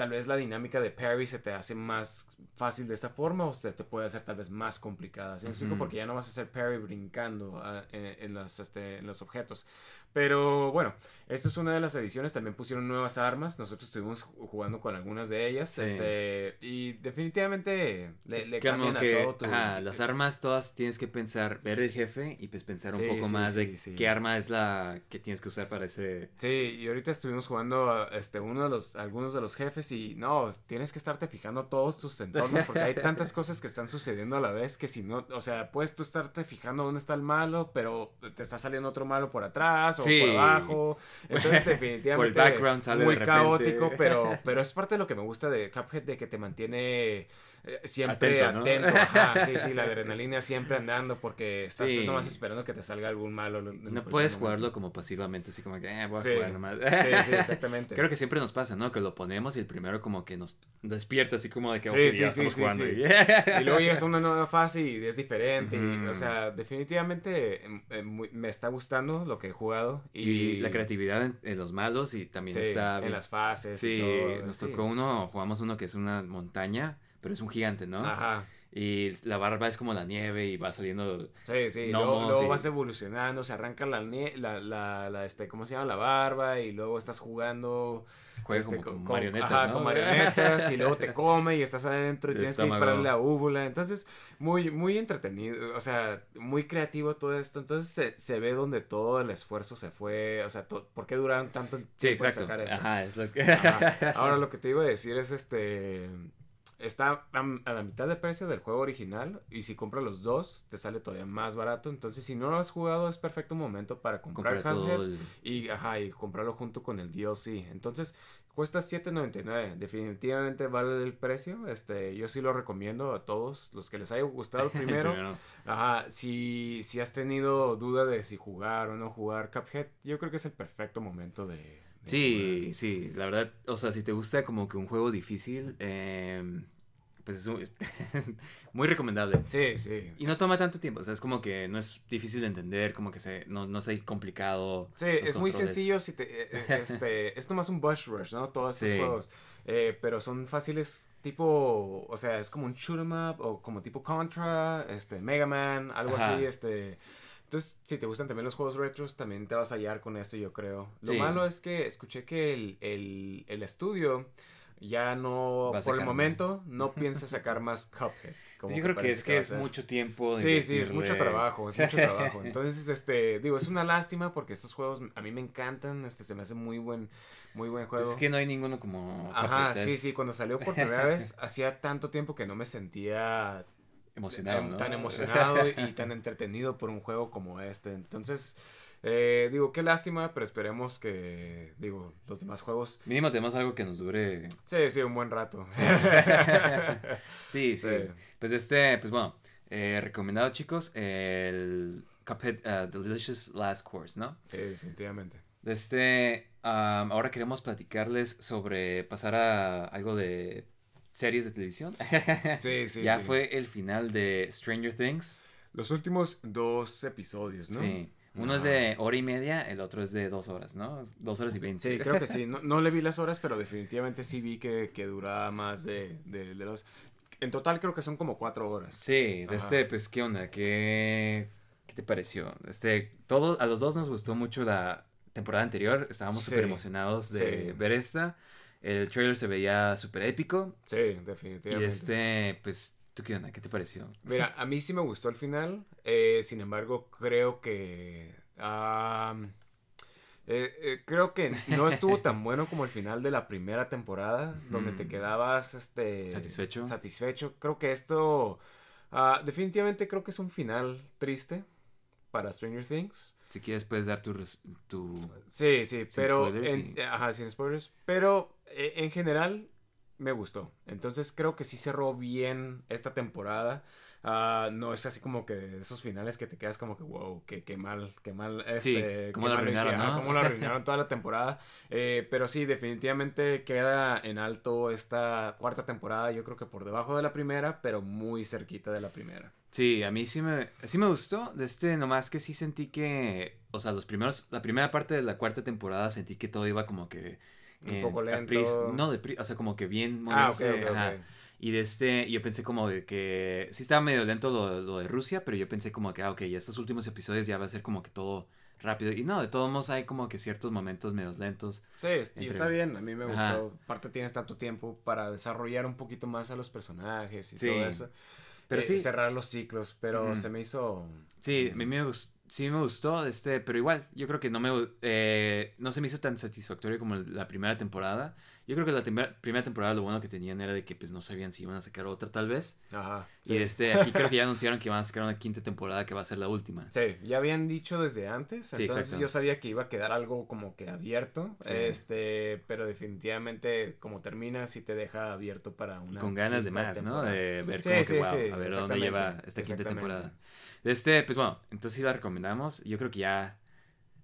tal vez la dinámica de parry se te hace más fácil de esta forma o se te puede hacer tal vez más complicada. ¿Sí me explico? Ujú. Porque ya no vas a hacer parry brincando ah, en, en las, este, en los objetos. Pero bueno, esta es una de las ediciones. También pusieron nuevas armas. Nosotros estuvimos ju- jugando con algunas de ellas. Sí. Este, y definitivamente le, le cambian a que, todo tu. ajá, las armas todas tienes que pensar, ver el jefe y pues pensar Sí, un poco sí, más de qué arma es la que tienes que usar para ese... Sí, y ahorita estuvimos jugando a, este, uno de los, algunos de los jefes y no, tienes que estarte fijando todos tus entornos porque hay tantas cosas que están sucediendo a la vez que si no, o sea, puedes tú estarte fijando dónde está el malo, pero te está saliendo otro malo por atrás o Sí. por abajo. Entonces definitivamente background sale muy caótico, pero, pero es parte de lo que me gusta de Cuphead, de que te mantiene eh, siempre Atento, atento. ¿no? Ajá, sí, sí, la adrenalina siempre andando porque estás Sí. nomás esperando que te salga algún malo. No puedes momento. jugarlo como pasivamente, así como que, eh, voy a Sí. jugar nomás. Sí, sí, exactamente. Creo que siempre nos pasa, ¿no? Que lo ponemos y el primero como que nos despierta así como de que, Sí, ok, sí, ya sí, estamos sí, jugando. sí. y- Y luego llegas a una nueva fase y es diferente. y, o sea, definitivamente em, em, muy- me está gustando lo que he jugado. Y, Y la creatividad en, en los malos y también sí, está... en las fases. Sí, y todo, nos tocó uno, jugamos uno que es una montaña, pero es un gigante, ¿no? Ajá. Y la barba es como la nieve y va saliendo... Sí, sí. Luego vas evolucionando, se arranca la, la, la, la, este, ¿cómo se llama? La barba y luego estás jugando. Juega este, como con con- marionetas, ajá, ¿no? con marionetas y luego te come y estás adentro y tienes que dispararle la úvula. Entonces, muy, muy entretenido, o sea, muy creativo todo esto. Entonces, se, se ve donde todo el esfuerzo se fue, o sea, to- ¿por qué duraron tanto tiempo Sí, en exacto. sacar esto? Ajá, es lo que... Ajá. Ahora lo que te iba a decir es este está a, a la mitad de precio del juego original y si compras los dos te sale todavía más barato, entonces si no lo has jugado es perfecto momento para comprar el- y ajá, y comprarlo junto con el DLC. Entonces cuesta 7.99, definitivamente vale el precio. Este, yo sí lo recomiendo a todos los que les haya gustado primero. Primero. Ajá, si, si has tenido duda de si jugar o no jugar Cuphead, yo creo que es el perfecto momento de... Sí, sí, la verdad, o sea, si te gusta como que un juego difícil, eh, pues es un- muy recomendable. Sí, sí. Y no toma tanto tiempo, o sea, es como que no es difícil de entender, como que se, no, no es ahí complicado. Sí, es muy sencillo si te, eh, eh, este, es nomás un bush rush, ¿no? Todos estos Sí. juegos. Eh, pero son fáciles tipo, o sea, es como un shoot 'em up o como tipo Contra, este, Mega Man, algo Ajá. así, este... Entonces, si te gustan también los juegos retros, también te vas a hallar con esto, yo creo. Lo Sí. malo es que escuché que el, el, el estudio ya no, por el momento, no piensa sacar más Cuphead. como Yo creo que es que es mucho tiempo. de Sí, sí, es mucho trabajo, es mucho trabajo. Entonces, este, digo, es una lástima porque estos juegos a mí me encantan, este, se me hace muy buen, muy buen Pues juego. es que no hay ninguno como. Ajá, Cuphead, sí, sí, cuando salió por primera vez, hacía tanto tiempo que no me sentía Emocionado. em, ¿no? tan emocionado y tan entretenido por un juego como este. Entonces, eh, digo, qué lástima, pero esperemos que, digo, los demás juegos, Mínimo tenemos algo que nos dure. sí, sí, un buen rato. Sí, sí. Sí. Pues este, pues bueno, eh, recomendado chicos, el Cuphead uh, Delicious Last Course, ¿no? sí, definitivamente. De este, ahora queremos platicarles sobre pasar a algo de series de televisión. Sí, sí, ya sí. fue el final de Stranger Things. Los últimos dos episodios, ¿no? Sí. Uno es de hora y media, el otro es de dos horas, ¿no? Dos horas y veinte. Sí, creo que sí. No, no le vi las horas, pero definitivamente sí vi que, que duraba más de, de, de los... En total creo que son como cuatro horas. Sí, de este, pues, ¿qué onda? ¿Qué, qué te pareció? Este, todos, a los dos nos gustó mucho la, temporada anterior. Estábamos Sí. súper emocionados de Sí. ver esta. El trailer se veía súper épico. Sí, Y definitivamente. este, pues, ¿tú qué onda? ¿Qué te pareció? Mira, a mí sí me gustó el final. eh, sin embargo, creo que. eh, eh, creo que no estuvo tan bueno como el final de la primera temporada, donde te Mm. quedabas este, ¿Satisfecho? satisfecho. Creo que esto. ah, definitivamente creo que es un final triste para Stranger Things. Si quieres, puedes dar tu... tu... Sí, sí, Sin pero. spoilers, en- sí. Ajá, sin spoilers. Pero eh, en general me gustó. Entonces creo que sí cerró bien esta temporada. Ah, no es así como que de esos finales que te quedas como que, wow, qué, qué mal, qué mal. Sí, Este, cómo qué lo cómo lo arruinaron toda la temporada. Eh, pero sí, definitivamente queda en alto esta cuarta temporada. Yo creo que por debajo de la primera, pero muy cerquita de la primera. Sí, a mí sí me, sí me gustó. De este, nomás que sí sentí que... O sea, los primeros... La primera parte de la cuarta temporada sentí que todo iba como que... Un poco lento. pris- no, de o sea, como que bien Ah, moverse, ok, ajá. ok. Y de este, yo pensé como de que sí estaba medio lento lo, lo de Rusia, pero yo pensé como que, ah, ok, estos últimos episodios ya va a ser como que todo rápido. Y no, de todos modos hay como que ciertos momentos medios lentos. Sí, y está bien, a mí me gustó. Aparte tienes tanto tiempo para desarrollar un poquito más a los personajes y Sí. todo eso. Pero Eh, sí, Cerrar los ciclos, pero se me hizo... sí, a mí me gus- sí me gustó, este, pero igual, yo creo que no me, eh, no se me hizo tan satisfactorio como la primera temporada. Yo creo que la primera temporada lo bueno que tenían era de que pues no sabían si iban a sacar otra tal vez. Ajá. Y este, aquí creo que ya anunciaron que van a sacar una quinta temporada que va a ser la última. Sí, ya habían dicho desde antes, entonces yo sabía que iba a quedar algo como que abierto, Sí. este, pero definitivamente como termina sí te deja abierto para Y una con ganas de más, ¿no? De ver Sí, como que, wow, a ver dónde lleva esta quinta temporada. De este, pues bueno, entonces sí la recomendamos. Yo creo que ya,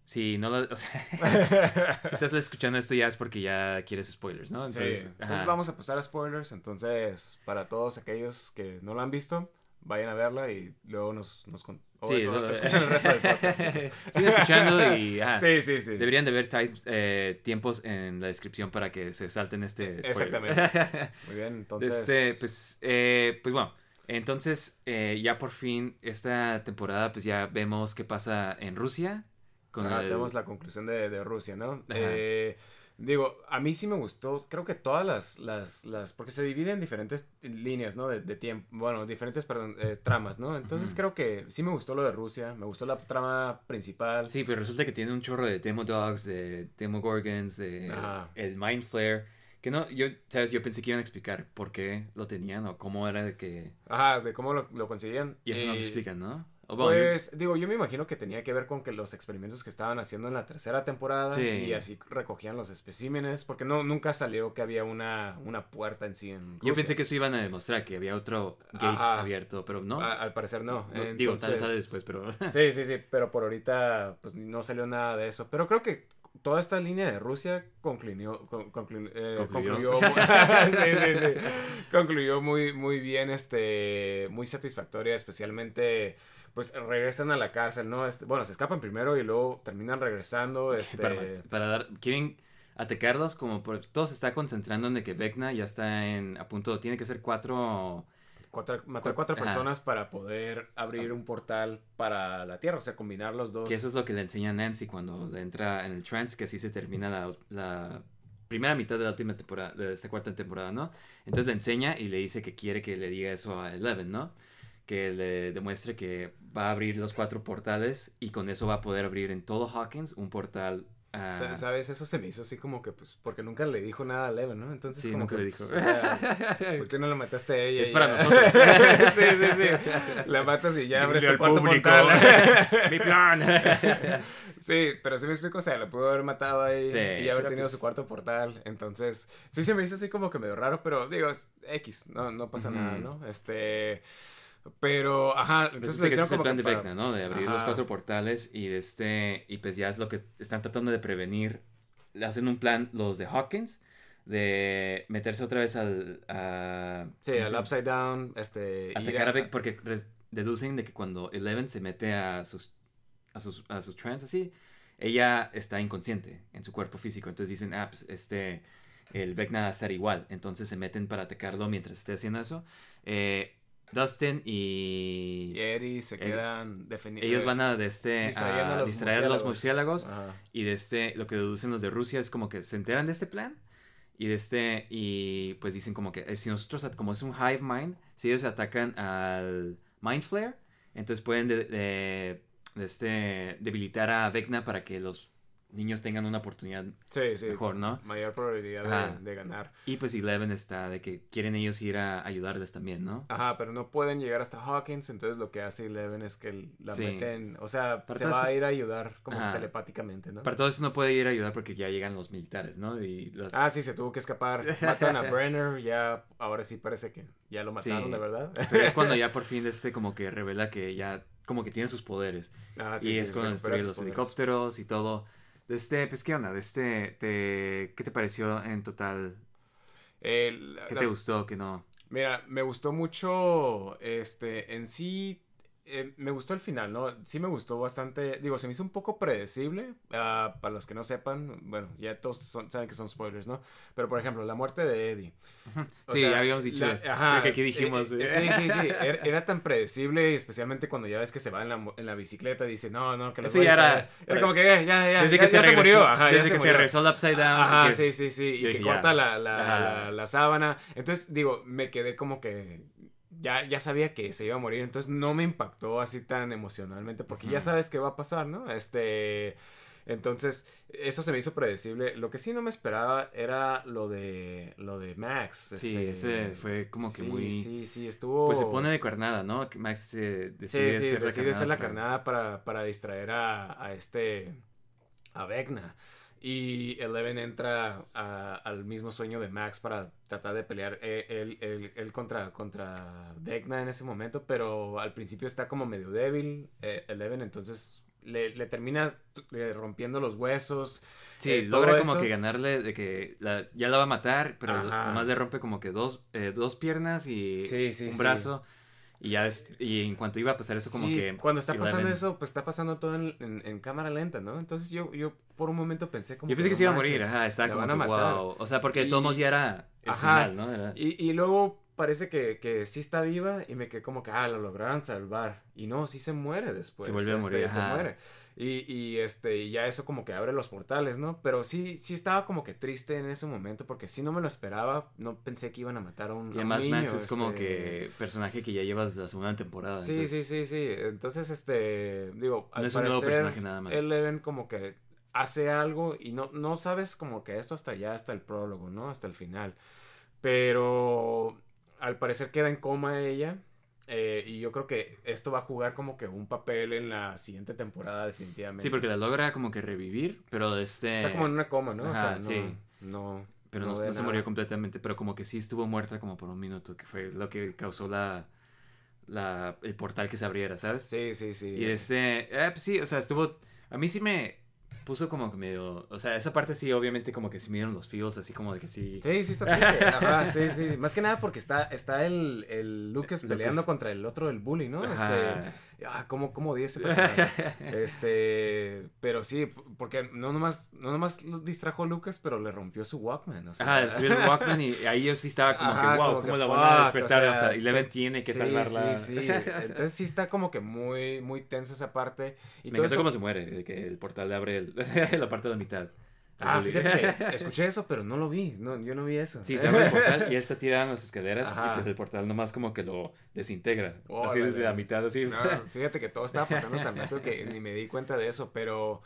si no la, o sea, si estás escuchando esto ya es porque ya quieres spoilers, ¿no? Sí, Entonces, entonces ajá. vamos a pasar a spoilers, entonces para todos aquellos que no lo han visto, vayan a verla y luego nos, nos con- o- Sí, o lo- escuchen el resto del podcast. chicos. Sigue escuchando y, ajá, Sí, sí, sí. Deberían de ver types, eh, tiempos en la descripción para que se salten este spoiler. Exactamente. Muy bien, entonces... Este, pues, eh, pues bueno, entonces eh, ya por fin esta temporada pues ya vemos qué pasa en Rusia. Con el- tenemos la conclusión de, de Rusia, ¿no? Eh, digo, a mí sí me gustó, creo que todas las, las, las porque se divide en diferentes líneas, ¿no? De, de tiempo, bueno, diferentes, perdón, eh, tramas, ¿no? Entonces creo que sí me gustó lo de Rusia, me gustó la trama principal. Sí, pero resulta que tiene un chorro de Demo Dogs, de Demo Gorgons, de el Mind Flare. Que no, yo, sabes, yo pensé que iban a explicar por qué lo tenían o cómo era de que... Ajá, de cómo lo, lo conseguían. Y eso no lo Eh, explican, ¿no? O bueno, Pues, digo, yo me imagino que tenía que ver con que los experimentos que estaban haciendo en la tercera temporada Sí. y así recogían los especímenes, porque no, nunca salió que había una, una puerta en sí en yo Rusia. pensé que eso iban a demostrar, que había otro gate Ajá. abierto, pero no. A- al parecer no. No, Digo, tal vez sale después, pero... Sí, sí, sí, pero por ahorita pues no salió nada de eso. Pero creo que toda esta línea de Rusia concluyó, con- conclu- eh, Concluyó. concluyó, muy, sí, sí, sí. concluyó muy, muy bien, este, muy satisfactoria, especialmente, pues regresan a la cárcel, ¿no? Este, bueno, se escapan primero y luego terminan regresando, este, para, para dar... Quieren atacarlos como por... Todo se está concentrando en de que Vecna ya está en... A punto... Tiene que ser cuatro... cuatro- matar cuatro Ajá. personas para poder abrir un portal para la Tierra, o sea, combinar los dos. Que eso es lo que le enseña Nancy cuando le entra en el trance, que así se termina la, la primera mitad de la última temporada, de esta cuarta temporada, ¿no? Entonces le enseña y le dice que quiere que le diga eso a Eleven, ¿no? Que le demuestre que va a abrir los cuatro portales y con eso va a poder abrir en todo Hawkins un portal. A- Sa- ¿Sabes? Eso se me hizo así como que, pues, porque nunca le dijo nada a Leven, ¿no? Entonces, Sí, como nunca que, le dijo. pues, o sea, ¿por qué no la mataste a ella? Es para ya? nosotros. sí, sí, sí. La matas y ya abres Dile tu cuarto. ¡Mi plan! sí, pero sí me explico, o sea, lo pudo haber matado ahí Sí, y haber tenido pues- su cuarto portal. Entonces, sí se me hizo así como que medio raro, pero digo, es X, no, no pasa nada, ¿no? Este... Pero, ajá, entonces que ese es el plan de para- Vecna, ¿no? De abrir los cuatro portales y de este y pues ya es lo que están tratando de prevenir. Le hacen un plan los de Hawkins de meterse otra vez al a, Sí, ¿cómo se al? Upside Down, este... atacar a Vec porque deducen de que cuando Eleven se mete a sus a sus a sus trance así, ella está inconsciente en su cuerpo físico, entonces dicen, "Ah, pues este el Vecna va a estar igual", entonces se meten para atacarlo mientras esté haciendo eso. Eh, Dustin y... Y Eddie se quedan defendiendo. Ellos van a, de este, distrayendo a los distraer a los murciélagos. murciélagos. Y de este, lo que deducen los de Rusia es como que se enteran de este plan. Y de este, y pues dicen como que eh, si nosotros, como es un hive mind, si ellos atacan al mind flare, entonces pueden de, de- de este, debilitar a Vecna para que los niños tengan una oportunidad Sí, sí. mejor, ¿no? Mayor probabilidad de, de ganar. Y pues Eleven está de que quieren ellos ir a ayudarles también, ¿no? Ajá, pero no pueden llegar hasta Hawkins, entonces lo que hace Eleven es que la Sí. meten, o sea, Para se va a ir a ayudar como Ajá. telepáticamente, ¿no? Para todo eso no puede ir a ayudar porque ya llegan los militares, ¿no? Y los- Ah, sí, se tuvo que escapar. Matan a Brenner, ya, ahora sí parece que ya lo mataron, de verdad. Pero es cuando ya por fin este como que revela que ya como que tiene sus poderes. Ah, sí, y sí, es cuando destruye los poderes. helicópteros y todo. De este, pues, ¿qué onda? De este, te, ¿qué te pareció en total? El- ¿Qué la- te gustó? ¿Qué no? Mira, me gustó mucho, este, en sí, eh, me gustó el final, ¿no? Sí me gustó bastante, digo, se me hizo un poco predecible, ah, para los que no sepan, bueno, ya todos son- saben que son spoilers, ¿no? Pero, por ejemplo, la muerte de Eddie. O Sí, sea, ya habíamos dicho, la- creo que aquí dijimos, eh, eh. sí, sí, sí, era, era tan predecible, especialmente cuando ya ves que se va en la, en la bicicleta, dice, no, no, que los Eso ya era- distraer". Era como que ya, ya, ya, desde ya- que, se, ya regresó, murió, ajá, ya desde se que se murió. regresó el Upside Down. Ajá, sí, sí, sí. Y que ya. corta la, Ajá. la- la sábana. Entonces, digo, me quedé como que. Ya, ya sabía que se iba a morir. Entonces no me impactó así tan emocionalmente. Porque ya sabes qué va a pasar, ¿no? Este. Entonces, eso se me hizo predecible. Lo que sí no me esperaba era lo de. lo de Max. Sí, este, ese fue como que sí, muy- Sí, sí, estuvo. Pues se pone de carnada, ¿no? Max eh, decide Sí, sí, ser la decide ser la carnada para, para distraer a, a este. a Vecna. Y Eleven entra a- al mismo sueño de Max para tratar de pelear eh, él, él- él contra, contra Vecna en ese momento, pero al principio está como medio débil eh, Eleven, entonces le, le termina eh, rompiendo los huesos. Sí, eh, logra como eso. que ganarle de que la- ya la va a matar, pero Ajá. nomás le rompe como que dos, eh, dos piernas y Sí, sí, un sí. brazo. Y ya es, y en cuanto iba a pasar eso, como Sí, que. cuando está pasando eso, pues está pasando todo en, en- en cámara lenta, ¿no? Entonces yo, yo por un momento pensé como Yo pensé que se iba a morir, ajá, estaba como van a que matar. wow. O sea, porque de todos modos ya era el Ajá. final, ¿no? Era- Y, y luego parece que, que sí está viva y me quedé como que, ah, lo lograron salvar. Y no, sí se muere después. Se vuelve a este, morir, Se ajá. muere. Y, y, este, y ya eso como que abre los portales, ¿no? Pero sí, sí estaba como que triste en ese momento porque sí no me lo esperaba. No pensé que iban a matar a un, Y a un además niño, Max es como este, que personaje que ya llevas la segunda temporada. Sí, entonces, sí, sí, sí. Entonces, este, digo, No al es un nuevo parecer, personaje nada más. Eleven como que hace algo y no, no sabes como que esto hasta ya, hasta el prólogo, ¿no? Hasta el final. Pero al parecer queda en coma ella. Eh, y yo creo que esto va a jugar como que un papel en la siguiente temporada definitivamente. Sí, porque la logra como que revivir, pero este... Está como en una coma, ¿no? Ajá, o sea, no, sí. no, Pero no, se murió completamente, pero como que sí estuvo muerta como por un minuto, que fue lo que causó la, la el portal que se abriera, ¿sabes? Sí, sí, sí. Y este, eh, pues sí, o sea, estuvo, a mí sí me puso como que medio, o sea, esa parte sí, obviamente como que sí me dieron los feels, así como de que sí. Sí, sí está triste. Ajá, sí, sí. Más que nada porque está, está el, el Lucas Lucas. peleando contra el otro, el bully, ¿no? Ajá. Este, ah, cómo, cómo odié ese personaje. este, pero sí, porque no nomás, no nomás lo distrajo Lucas, pero le rompió su Walkman. O sea, Ajá, destruyó el Walkman y ahí yo sí estaba como Ajá, que, wow, como ¿cómo que la van a fuck, despertar? o O sea, sea, Eleven to- tiene que sí, salvarla. Sí, sí. Entonces sí está como que muy, muy tensa esa parte. Y me todo encantó esto- cómo se muere, que el portal le abre el- la parte de la mitad. Ah, fíjate que escuché eso, pero no lo vi. No, yo no vi eso. Sí, se abre el portal y está tirada en las escaleras Ajá. y pues el portal nomás como que lo desintegra. así Órale. desde la mitad, así. No, fíjate que todo estaba pasando tan rápido que ni me di cuenta de eso, pero,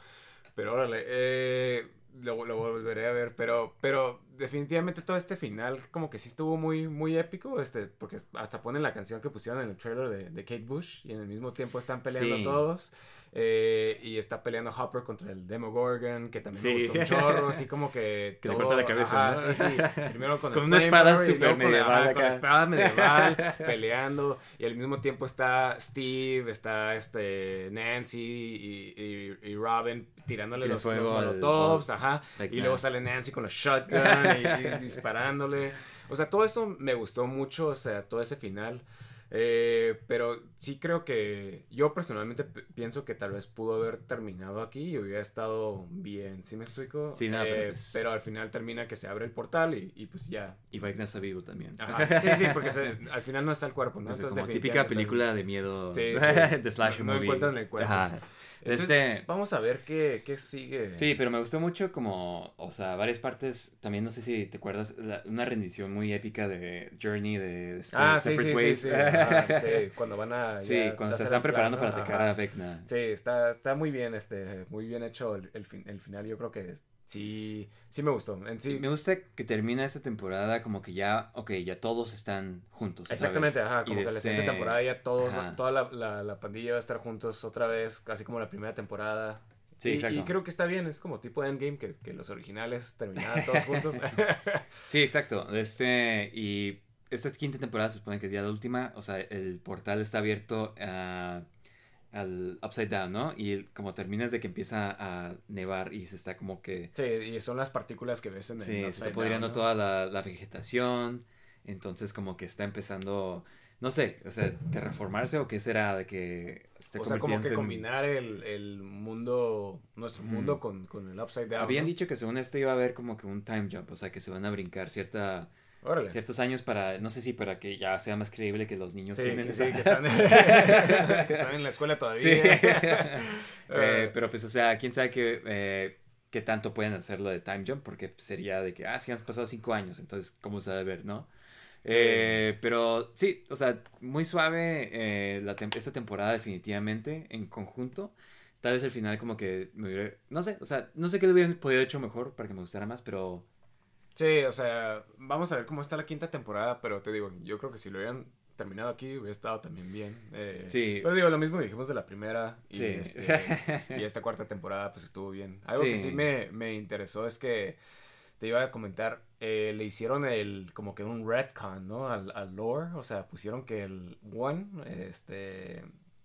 pero órale, eh, lo, lo volveré a ver, pero, pero definitivamente todo este final como que sí estuvo muy, muy épico, este, porque hasta ponen la canción que pusieron en el trailer de, de Kate Bush y en el mismo tiempo están peleando Sí. todos. Eh, y está peleando Hopper contra el Demogorgon, que también me Sí. gustó un chorro, así como que... Que le corta la cabeza, ajá, ¿no? sí, sí. Primero con, Con el una espada con la- medieval con la espada medieval peleando y al mismo tiempo está Steve, está este Nancy y, y- y Robin tirándole los, los molotovs, al- ajá, like y luego sale Nancy con los shotgun y, y disparándole. O sea, todo eso me gustó mucho, o sea, todo ese final. Eh, pero sí creo que yo personalmente pienso que tal vez pudo haber terminado aquí y hubiera estado bien, ¿sí me explico? Sí, no, pero Eh, pues- pero al final termina que se abre el portal y, y pues ya. Y Vecna está vivo también. Ajá. Sí, sí, porque se- al final no está el cuerpo, ¿no? Es como típica película de miedo Sí, sí. de slasher No- no movie. encuentran el cuerpo. Ajá. Entonces, Este, vamos a ver qué, qué sigue. sí, pero me gustó mucho como, o sea, varias partes, también no sé si te acuerdas, la- una rendición muy épica de Journey de este, Ah, sí, Separate sí, sí, Ways. sí, cuando van a... Sí, cuando se están plan, preparando para atacar a Vecna. Sí, está, está muy bien, este, muy bien hecho el, el, fin- el final, yo creo que sí, sí me gustó, en sí, Me gusta que termina esta temporada como que ya, ok, ya todos están juntos. exactamente, vez. ajá, Y como que la siguiente temporada ya todos, ajá. toda la, la, la pandilla va a estar juntos otra vez, casi como la primera temporada. Sí, y, exacto. y creo que está bien, es como tipo Endgame, que, que los originales terminaban todos juntos. Sí, exacto. Este, y esta quinta temporada se supone que es ya la última. O sea, el portal está abierto a- al Upside Down, ¿no? Y como terminas de que empieza a nevar y se está como que... sí, y son las partículas que ves en el Sí, se está pudriendo ¿no? toda la, la vegetación. Entonces como que está empezando... No sé, o sea, terraformarse o qué será de que está O sea, como que en- combinar el, el mundo, nuestro mundo con, con el Upside Down. Habían ¿no? dicho que según esto iba a haber como que un time jump, o sea, que se van a brincar cierta, Órale. ciertos años para, no sé si para que ya sea más creíble que los niños Sí, tienen que, esa- sí, que están, que están en la escuela todavía. Sí. Ah. Eh, pero pues, o sea, quién sabe qué, eh, qué tanto pueden hacerlo de time jump, porque sería de que, ah, sí, han pasado cinco años, entonces, ¿cómo se debe ver, no? Eh, pero sí, o sea, muy suave eh, la tem- esta temporada definitivamente en conjunto. Tal vez el final como que me hubiera, no sé, o sea, no sé qué le hubieran podido hecho mejor para que me gustara más, pero Sí, o sea, vamos a ver cómo está la quinta temporada, pero te digo, yo creo que si lo hubieran terminado aquí hubiera estado también bien. Eh, Sí. Pero digo, lo mismo dijimos de la primera y, Sí. este, y esta cuarta temporada pues estuvo bien. Algo que Sí. me, me interesó es que te iba a comentar, eh, le hicieron el como que un retcon, ¿no? Al, al lore, o sea, pusieron que el One, este,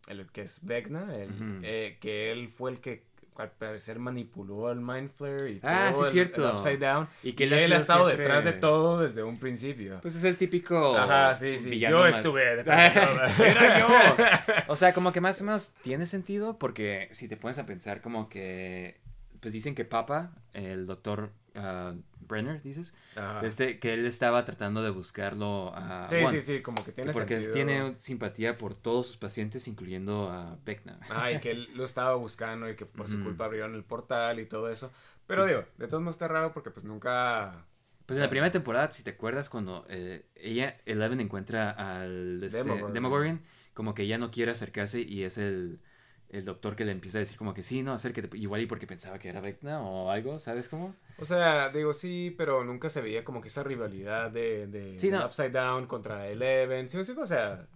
el que es Vecna, el, eh, que él fue el que al parecer manipuló el Mind Flare y Ah, todo sí, el- cierto. el Upside Down. Y que él ha estado siempre- detrás de todo desde un principio. pues es el típico Ajá, sí, sí. Yo mal- estuve detrás de todo. Era yo. O sea, como que más o menos tiene sentido porque si te pones a pensar como que pues dicen que Papa, el doctor ah, Brenner, dices, Ajá. este que él estaba tratando de buscarlo a Sí, Juan, sí, sí, como que que tiene porque sentido. tiene simpatía por todos sus pacientes incluyendo a Vecna. Ah, y que él lo estaba buscando y que por su culpa abrieron el portal y todo eso. Pero digo, de todos modos está raro porque pues nunca... Pues en la primera temporada, si te acuerdas, cuando eh, ella, Eleven, encuentra al este, Demogorgon. Demogorgon, como que ella no quiere acercarse y es el, el doctor que le empieza a decir como que sí, no, acércate, igual y porque pensaba que era Vecna o algo, ¿sabes cómo? O sea, digo, sí, pero nunca se veía como que esa rivalidad de, de Sí, no. del Upside Down contra Eleven. Sí, sí, o sea...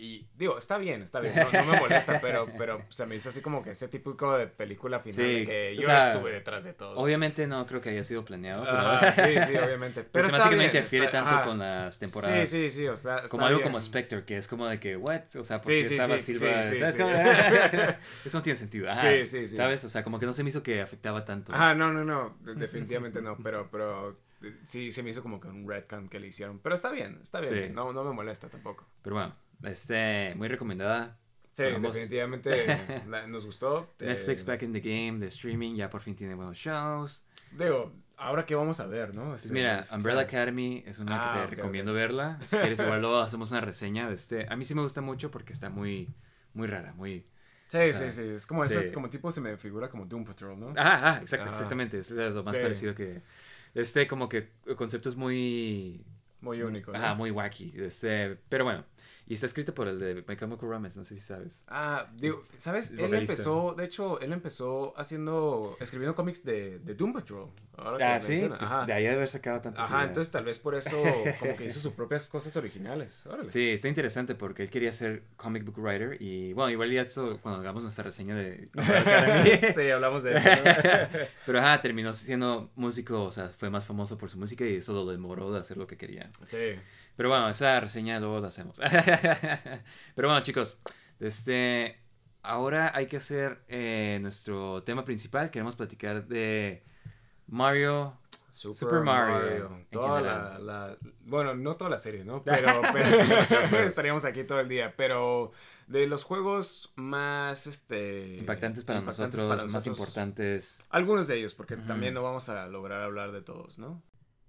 Y digo, está bien, está bien, no, no me molesta, pero, pero se me hizo así como que ese típico de película final Sí, que yo sea, estuve detrás de todo. Obviamente no creo que haya sido planeado, pero, Ajá, sí, sí, obviamente. pero Pero se me está hace que no interfiere está- tanto ajá. con las temporadas. Sí, sí, sí, o sea, está Como algo bien. como Spectre, que es como de que, what? O sea, ¿por qué Sí, estaba sí. Eso no tiene sentido. Ajá, Sí, sí, sí. ¿Sabes? O sea, como que no se me hizo que afectaba tanto. Ajá, no, no, no, de- definitivamente no, pero, pero eh, sí se me hizo como que un retcon que le hicieron. Pero está bien, está bien, no, no me molesta tampoco. Pero bueno, este, muy recomendada. Sí, Ambos. definitivamente la- nos gustó. Netflix eh, back in the game, de streaming, ya por fin tiene buenos shows. Digo, ahora qué vamos a ver, ¿no? Pues Este, mira, es- Umbrella Academy es una Ah, que te ok, recomiendo ok. verla. Si quieres, igual luego hacemos una reseña de este. A mí sí me gusta mucho porque está muy, muy rara, muy... Sí, o sea, sí, sí, es como sí. ese, como tipo se me figura como Doom Patrol, ¿no? Ajá, ajá, exacto, Ajá. exactamente. Es lo más Sí. parecido que... Este, como que el concepto es muy... Muy único, ¿no? Ajá, muy wacky. Este, pero bueno, y está escrito por el de My Chemical Romance, no sé si sabes. Ah, digo, ¿sabes? Es Él empezó, de hecho, él empezó haciendo, escribiendo cómics de, de Doom Patrol. ahora Ah, sí, pues Ajá. de ahí debe haber sacado tantas Ajá, ideas. entonces tal vez por eso como que hizo sus propias cosas originales. Órale. Sí, está interesante porque él quería ser comic book writer y bueno, igual ya esto cuando hagamos nuestra reseña de sí, hablamos de eso. ¿no? Pero ajá, terminó siendo músico, o sea, fue más famoso por su música y eso lo demoró de hacer lo que quería. sí. Pero bueno, esa reseña luego la hacemos. Pero bueno, chicos, este, ahora hay que hacer eh, nuestro tema principal. Queremos platicar de Mario Super Mario, en Toda la, general. la- bueno, no toda la serie, ¿no? Pero, juegos. estaríamos aquí todo el día. Pero de los juegos más este Impactantes para impactantes nosotros, para más nosotros, importantes. Algunos de ellos, porque también no vamos a lograr hablar de todos, ¿no?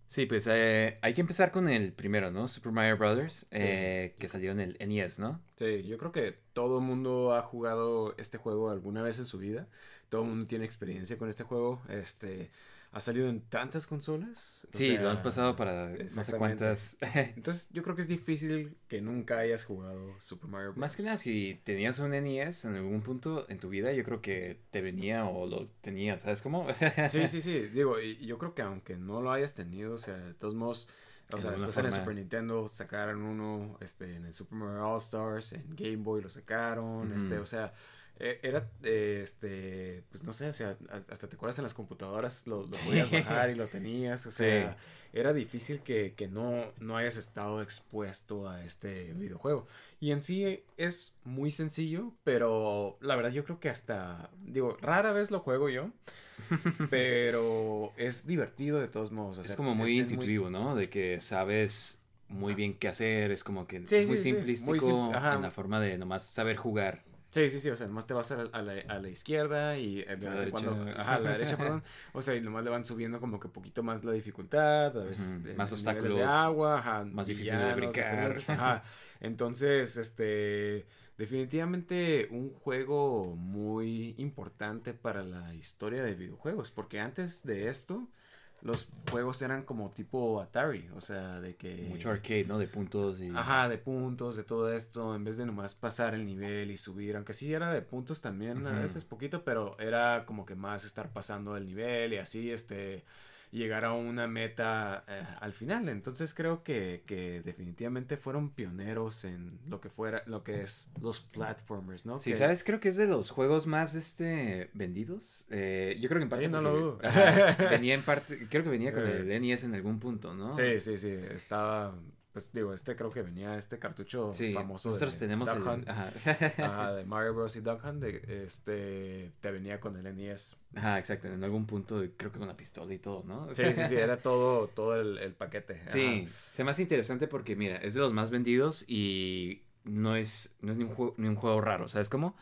Sí, pues eh, hay que empezar con el primero, ¿no? Super Mario Brothers, eh, que salió en el NES, ¿no? Sí, yo creo que todo el mundo ha jugado este juego alguna vez en su vida. Todo el mundo tiene experiencia con este juego. Este ha salido en tantas consolas. o Sí, sea, lo han pasado para no sé cuántas. Entonces, yo creo que es difícil que nunca hayas jugado Super Mario Bros. Más que nada, si tenías un NES en algún punto en tu vida, yo creo que te venía o lo tenías, ¿sabes cómo? Sí, sí, sí. Digo, y yo creo que aunque no lo hayas tenido, o sea, de todos modos, o En sea, después en el. Super Nintendo sacaron uno, este, en el Super Mario All Stars, en Game Boy lo sacaron, este, o sea, era, eh, este, pues no sé, o sea, hasta te acuerdas en las computadoras lo, lo podías bajar y lo tenías, o sea, era difícil que, que no, no hayas estado expuesto a este videojuego. Y en sí es muy sencillo, pero la verdad yo creo que hasta, digo, rara vez lo juego yo, pero es divertido de todos modos. o es como muy intuitivo, ¿no? De que sabes muy bien qué hacer, es como que Sí, es muy sí, sí, muy simplístico sim- en la forma de nomás saber jugar. Sí, sí, sí, o sea, nomás te vas a la, a la- a la izquierda y eh, de vez en cuando, derecha. ajá, a la derecha, perdón, o sea, y nomás le van subiendo como que poquito más la dificultad, a veces más obstáculos, de agua, ajá, más difícil de brincar. ajá. Entonces, este, definitivamente un juego muy importante para la historia de videojuegos, porque antes de esto, los juegos eran como tipo Atari, o sea, de que... Mucho arcade, ¿no? De puntos y... Ajá, de puntos, de todo esto, en vez de nomás pasar el nivel y subir, aunque sí era de puntos también, a veces poquito, pero era como que más estar pasando el nivel y así, este, llegar a una meta eh, al final. Entonces creo que, que definitivamente fueron pioneros en lo que fuera, lo que es los platformers, ¿no? Sí, Que- ¿sabes? Creo que es de los juegos más este vendidos. Eh, yo creo que en parte Sí, no lo dudo. venía en parte, creo que venía con Eh. el NES en algún punto, ¿no? Sí, sí, sí, estaba, pues digo, este creo que venía este cartucho Sí, famoso nosotros de tenemos Duck el, Hunt. ajá. Ajá, de Mario Bros. y Duck Hunt, de, este, te venía con el NES. Ajá, exacto, en algún punto creo que con la pistola y todo, ¿no? Sí, sí, sí, era todo, todo el, el paquete. ajá. Sí, se me hace interesante porque, mira, es de los más vendidos y no es, no es ni, un juego, ni un juego raro, ¿sabes cómo?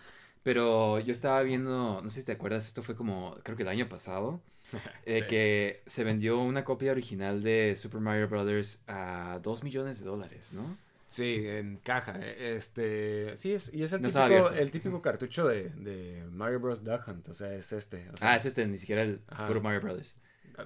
Pero yo estaba viendo, no sé si te acuerdas, esto fue como, creo que el año pasado, eh, Sí. que se vendió una copia original de Super Mario Brothers a 2 millones de dólares, ¿no? Sí, en caja. eh, Este, sí, es, y es el No típico, el típico cartucho de, de Mario Bros. Duck Hunt, o sea, es este. o sea, Ah, es este, ni siquiera el Ajá. puro Mario Brothers.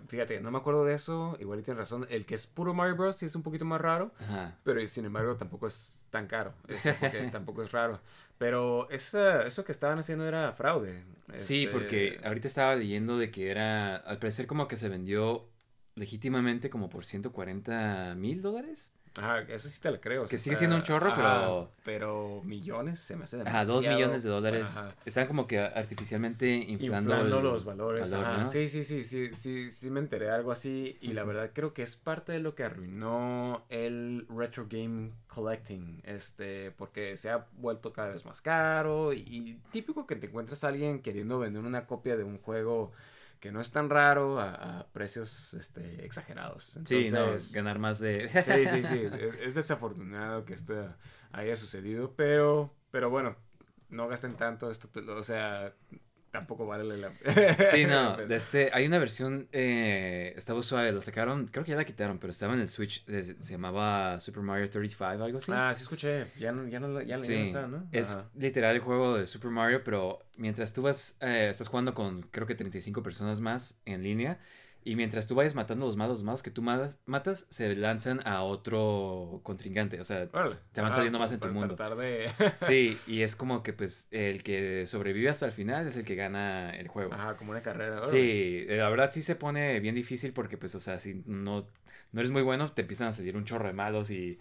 Fíjate, no me acuerdo de eso, igual y tienes razón. El que es puro Mario Bros. sí es un poquito más raro, Ajá. pero sin embargo tampoco es tan caro. porque tampoco es raro. Pero esa, eso que estaban haciendo era fraude. Sí, este, porque ahorita estaba leyendo de que era, al parecer como que se vendió legítimamente como por 140 mil dólares. Ajá, eso sí te lo creo. Que sigue siendo un chorro, ajá, pero- Pero millones se me hace Ajá, demasiado. dos millones de dólares. Ajá. Están como que artificialmente inflando, Inflando el los valores. valor, ajá. ¿no? Sí, sí, sí, sí, sí, sí me enteré de algo así y la verdad creo que es parte de lo que arruinó el retro game collecting, este, porque se ha vuelto cada vez más caro y, y típico que te encuentras a alguien queriendo vender una copia de un juego que no es tan raro a, a precios, este, exagerados. Sí, no, Entonces, ganar más de... Sí, sí, sí. Es es desafortunado que esto haya sucedido, pero, pero bueno, no gasten tanto. Esto, o sea, tampoco vale la Sí, no, de este, hay una versión, eh, estaba suave, la sacaron, creo que ya la quitaron, pero estaba en el Switch, eh, se llamaba Super Mario 35, algo así. Ah, sí escuché. Ya no, ya no, ya, ya no Sí, está, ¿no? es literal el juego de Super Mario, pero mientras tú vas, eh, estás jugando con creo que 35 personas más en línea, y mientras tú vayas matando los malos más que tú matas, se lanzan a otro contrincante, o sea, te van saliendo más en tu mundo. de... sí, y es como que pues el que sobrevive hasta el final es el que gana el juego. Ajá, como una carrera. Sí, eh, la verdad sí se pone bien difícil porque pues, o sea, si no, no eres muy bueno, te empiezan a salir un chorro de malos y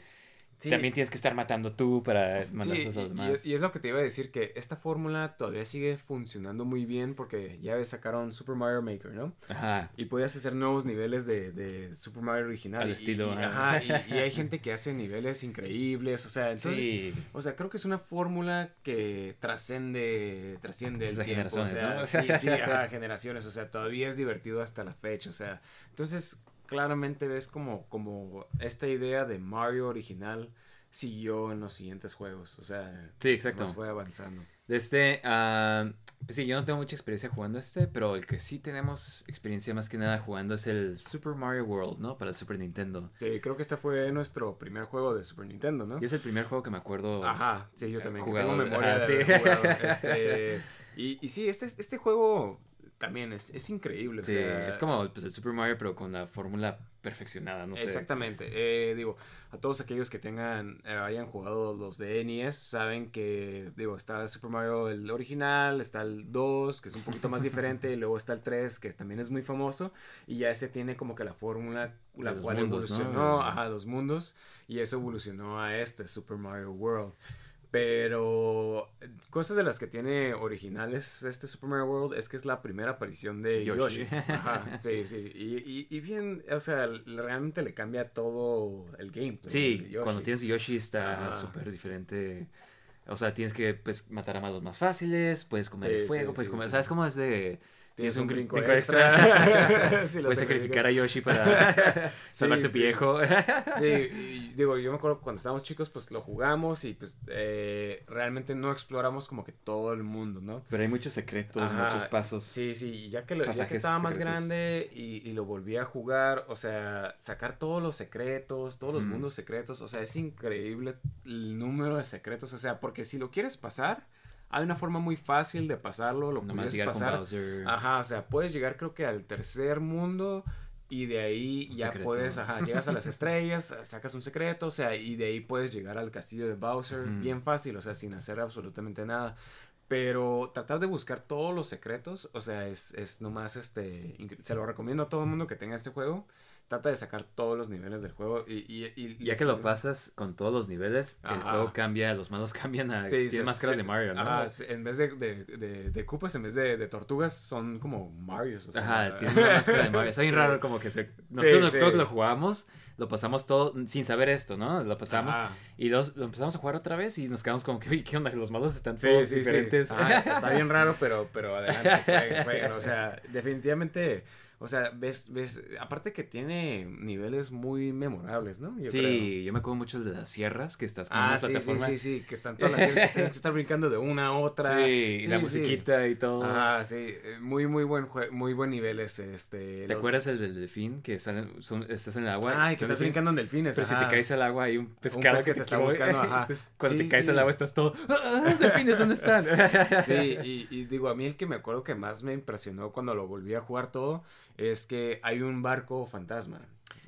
Sí. también tienes que estar matando tú para mandar Sí, a los y, demás. es, y es lo que te iba a decir, que esta fórmula todavía sigue funcionando muy bien porque ya sacaron Super Mario Maker, ¿no? Ajá. Y podías hacer nuevos niveles de, de Super Mario original. Al estilo, y, ajá. ajá, y, hay gente que hace niveles increíbles, o sea, entonces... Sí. O sea, creo que es una fórmula que trascende, trasciende el Desde tiempo. O generaciones, sea, ¿no? sí, sí, ajá, generaciones. O sea, todavía es divertido hasta la fecha. O sea, entonces claramente ves como, como esta idea de Mario original siguió en los siguientes juegos. O sea, Sí, exacto. fue avanzando. De este, ah, pues sí, yo no tengo mucha experiencia jugando este, pero el que sí tenemos experiencia más que nada jugando es el Super Mario World, ¿no? Para el Super Nintendo. Sí, creo que este fue nuestro primer juego de Super Nintendo, ¿no? Y es el primer juego que me acuerdo. Ajá, sí, yo también. que Jugado, tengo memoria ajá, de sí. este, y, y sí, este, este juego también es, es increíble. o Sí, sea, es como pues, el Super Mario, pero con la fórmula perfeccionada, no sé. Exactamente. Eh, digo, a todos aquellos que tengan, eh, hayan jugado los de NES, saben que, digo, está Super Mario el original, está el 2, que es un poquito más diferente, y luego está el 3, que también es muy famoso, y ya ese tiene como que la fórmula, la cual mundos, ¿no? evolucionó, ajá, los mundos, y eso evolucionó a este, Super Mario World. Pero cosas de las que tiene originales este Super Mario World es que es la primera aparición de Yoshi. Yoshi. Ajá, sí, sí. Y, y, y bien, o sea, realmente le cambia todo el gameplay. Sí, cuando tienes Yoshi está súper diferente. O sea, tienes que pues, matar a malos más fáciles, puedes comer Sí, fuego, sí, puedes sí, comer. sí. ¿Sabes cómo es de.? Tienes un brinco, brinco extra. Lo puedes sacrificar a Yoshi para salvar Sí, tu sí. viejo. Sí, y digo, yo me acuerdo cuando estábamos chicos, pues lo jugamos y pues eh, realmente no exploramos como que todo el mundo, ¿no? Pero hay muchos secretos, Ajá, muchos pasos. Sí, sí, y ya que, lo- ya que estaba más secretos. grande y, y lo volví a jugar, o sea, sacar todos los secretos, todos los mundos secretos, o sea, es increíble el número de secretos, o sea, porque si lo quieres pasar, hay una forma muy fácil de pasarlo, lo Nomás puedes pasar. Ajá, o sea, puedes llegar creo que al tercer mundo y de ahí Un ya secreto. puedes, ajá, llegas a las estrellas, sacas un secreto, o sea, y de ahí puedes llegar al castillo de Bowser, bien fácil, o sea, sin hacer absolutamente nada. Pero tratar de buscar todos los secretos, o sea, es, es nomás este. Se lo recomiendo a todo el mundo que tenga este juego. Trata de sacar todos los niveles del juego y. y, Ya que lo pasas con todos los niveles, el juego cambia, los malos cambian a. Sí, tiene máscaras de Mario, ¿no? Ajá, en vez de, de, de, de Koopas, en vez de, de tortugas, son como Marios. O sea, Ajá, tiene una máscara de Mario. Está bien Sí. raro como que se... Nosotros sí. creo que lo jugamos, lo pasamos todo sin saber esto, ¿no? Lo pasamos Ajá. y los- lo empezamos a jugar otra vez y nos quedamos como que, uy, ¿qué onda? Los malos están todos diferentes. Ajá, está bien raro, pero, pero adelante. jueguen, jueguen. O sea, definitivamente, o sea, ves, ves, aparte que tiene niveles muy memorables, ¿no? Yo sí, creo. yo me acuerdo mucho de las sierras, que estás con Ah, una sí, sí, plataforma. sí, sí, que están todas las series que tienes que estar brincando de una a otra. Sí, y la Sí, sí. musiquita y todo. Ajá, sí, eh, muy, muy buen jue- muy buen nivel ese, este. ¿Te los- acuerdas el del delfín? Que salen- son- estás en el agua. Ay, que son estás delfines, brincando en delfines. Pero si te ajá. caes al agua hay un pescado pez que te está buscando, ajá. Entonces, cuando Sí, te caes sí. al agua estás todo. ¡Ah, delfines, ¿dónde están? Sí, y, y digo, a mí el que me acuerdo que más me impresionó cuando lo volví a jugar todo es que hay un barco fantasma.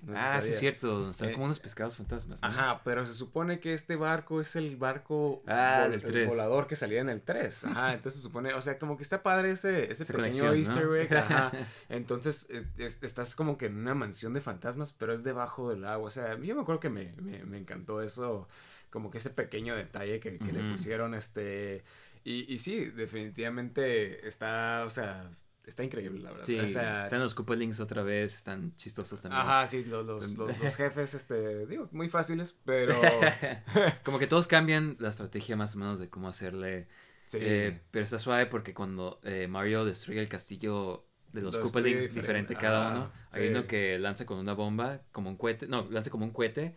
No ah, sí, es cierto. Están Eh, como unos pescados fantasmas. ¿no? Ajá, pero se supone que este barco es el barco Ah, vol- del volador que salía en el 3. Ajá, entonces se supone, o sea, como que está padre ese, ese Esa pequeño easter ¿no? egg. Ajá. Entonces es- estás como que en una mansión de fantasmas, pero es debajo del agua. O sea, yo me acuerdo que me, me, me encantó eso, como que ese pequeño detalle que, que le pusieron, este... Y, y sí, definitivamente está, o sea, está increíble, la verdad. Sí, o sea, están los Koopalings otra vez, están chistosos también. Ajá, sí, los, los, los, los jefes, este, digo, muy fáciles, pero... Como que todos cambian la estrategia más o menos de cómo hacerle. Sí. eh, pero está suave porque cuando eh, Mario destruye el castillo de los Lo Koopalings, destruye diferente diferente. cada Ajá, uno. Hay uno que lanza con una bomba, como un cohete. No, lanza como un cohete.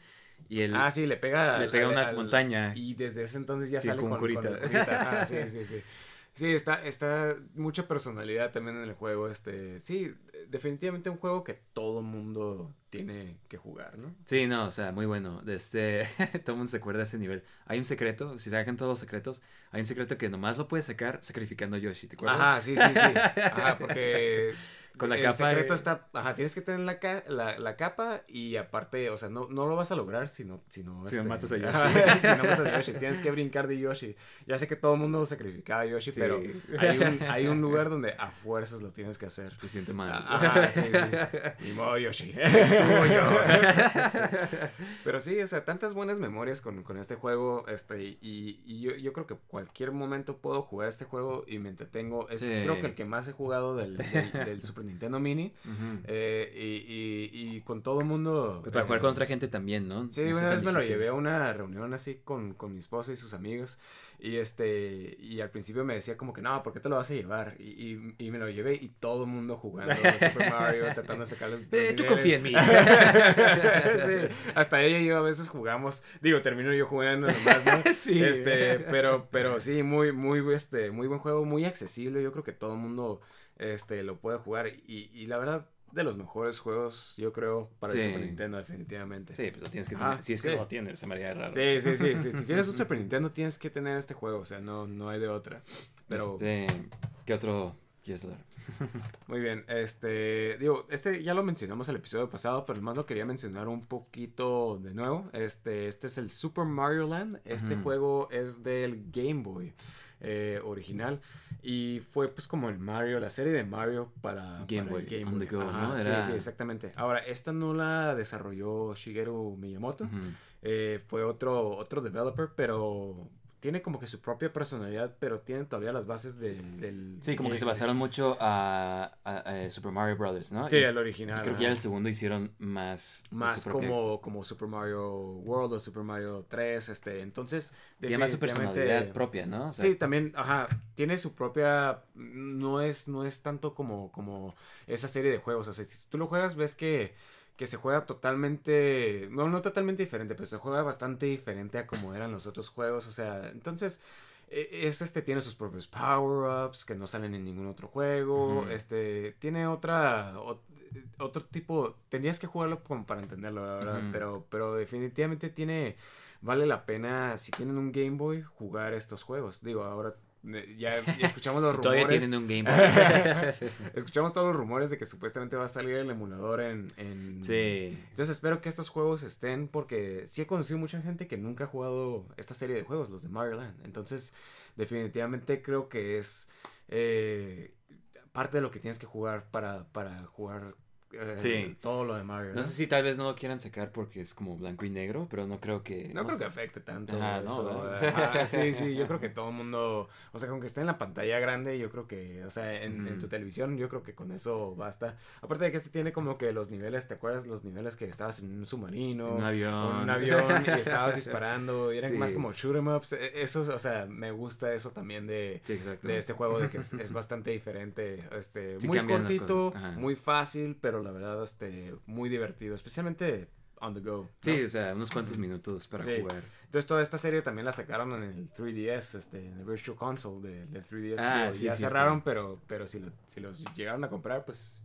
Y el, Ah, sí, le pega. le pega al- una al- montaña. Y desde ese entonces ya Sí, sale con con, curita. con curita. Ajá, sí, sí, sí. Sí, está, está mucha personalidad también en el juego. Este, sí, definitivamente un juego que todo mundo tiene que jugar, ¿no? Sí, no, o sea, muy bueno. Este, todo mundo se acuerda de ese nivel. Hay un secreto, si sacan todos los secretos, hay un secreto que nomás lo puedes sacar sacrificando a Yoshi, ¿te acuerdas? Ajá, sí, sí, sí. Ajá, porque Con la el capa, secreto eh. está, ajá, tienes que tener la, ca- la, la capa y aparte, o sea, no, no lo vas a lograr si no, si no, Si no matas a Yoshi. si no matas a Yoshi, tienes que brincar de Yoshi. Ya sé que todo el mundo sacrificaba a Yoshi, Sí. pero hay un, hay un lugar donde a fuerzas lo tienes que hacer. Se siente mal. Ajá, sí, sí. Ni modo, Yoshi. Estuvo yo. Pero sí, o sea, tantas buenas memorias con, con este juego. Este, y y yo, yo creo que cualquier momento puedo jugar este juego y me entretengo. Es creo que el que más he jugado del, del- del Super Nintendo Mini. Eh, y, y- y con todo el mundo. Pues para eh, jugar con otra gente también, ¿no? Sí, No una vez me lo llevé a una reunión así con, con mi esposa y sus amigos. Y este, y al principio me decía como que no, ¿por qué te lo vas a llevar? Y, y, me lo llevé y todo el mundo jugando Super Mario, tratando de sacar los. Eh, tú confía en mí. Sí, Hasta ella y yo a veces jugamos, digo, termino yo jugando nomás, ¿no? Sí. Este, pero, pero sí, muy, muy, este, muy buen juego, muy accesible. Yo creo que todo el mundo, este, lo puede jugar. Y, y la verdad, de los mejores juegos, yo creo, para el. Super Nintendo, definitivamente. Sí, pues lo tienes que Ah, tener. si es que sí. no lo tienes, se me haría raro. Sí, sí, sí, sí. Si tienes un Super Nintendo, tienes que tener este juego. O sea, no, no hay de otra. Pero Este, ¿Qué otro quieres hablar? muy bien. Este, digo, este ya lo mencionamos el episodio pasado, pero más lo quería mencionar un poquito de nuevo. Este, este es el Super Mario Land. Este juego es del Game Boy eh, original. Y fue pues como el Mario, la serie de Mario para Game para Boy, on the go, ¿no? Sí, Era- sí, exactamente. Ahora, esta no la desarrolló Shigeru Miyamoto. Eh, fue otro, otro developer, pero tiene como que su propia personalidad, pero tiene todavía las bases del... del Sí, como que se basaron mucho a, a- a Super Mario Brothers, ¿no? Sí, el original. y creo que ya el segundo hicieron más. Más propia- como, como Super Mario World o Super Mario 3, este, entonces... Tiene más su personalidad propia, ¿no? O sea, Sí, también, ajá, tiene su propia, no es, no es tanto como, como esa serie de juegos, o sea, si tú lo juegas ves que, que se juega totalmente, no, no totalmente diferente, pero se juega bastante diferente a como eran los otros juegos, o sea, entonces, e- es este tiene sus propios power-ups que no salen en ningún otro juego, este, tiene otra, ot- otro tipo, tendrías que jugarlo como para entenderlo, la verdad, pero, pero definitivamente tiene vale la pena, si tienen un Game Boy, jugar estos juegos. Digo, ahora ya, ya escuchamos los si rumores. todavía tienen un Game Boy. escuchamos todos los rumores de que supuestamente va a salir el emulador en... en- sí. Entonces espero que estos juegos estén porque sí he conocido mucha gente que nunca ha jugado esta serie de juegos, los de Mario Land. Entonces definitivamente creo que es eh, parte de lo que tienes que jugar para, para jugar eh, Sí. todo lo de Mario. No sé si tal vez no lo quieran sacar porque es como blanco y negro, pero no creo que. No creo sé. que afecte tanto. Ajá, no, eso. ¿verdad? Ajá, sí, sí, yo creo que todo el mundo, o sea, con que esté en la pantalla grande, yo creo que, o sea, en, en Ujú. tu televisión, yo creo que con eso basta. Aparte de que este tiene como que los niveles, ¿te acuerdas? Los niveles que estabas en un submarino, Un avión. o en un avión y estabas disparando, y eran Sí. más como shoot 'em ups. E- Eso, o sea, me gusta eso también de, Sí, de este juego de que es, es bastante diferente, este, Sí muy cortito, muy fácil, pero la verdad, este, muy divertido, especialmente on the go. ¿no? Sí, o sea, unos cuantos minutos para Sí. jugar. Entonces toda esta serie también la sacaron en el 3DS, este, en el Virtual Console de- del 3DS. Ah, sí, ya cierto. cerraron, pero, pero si, lo- si los llegaron a comprar, pues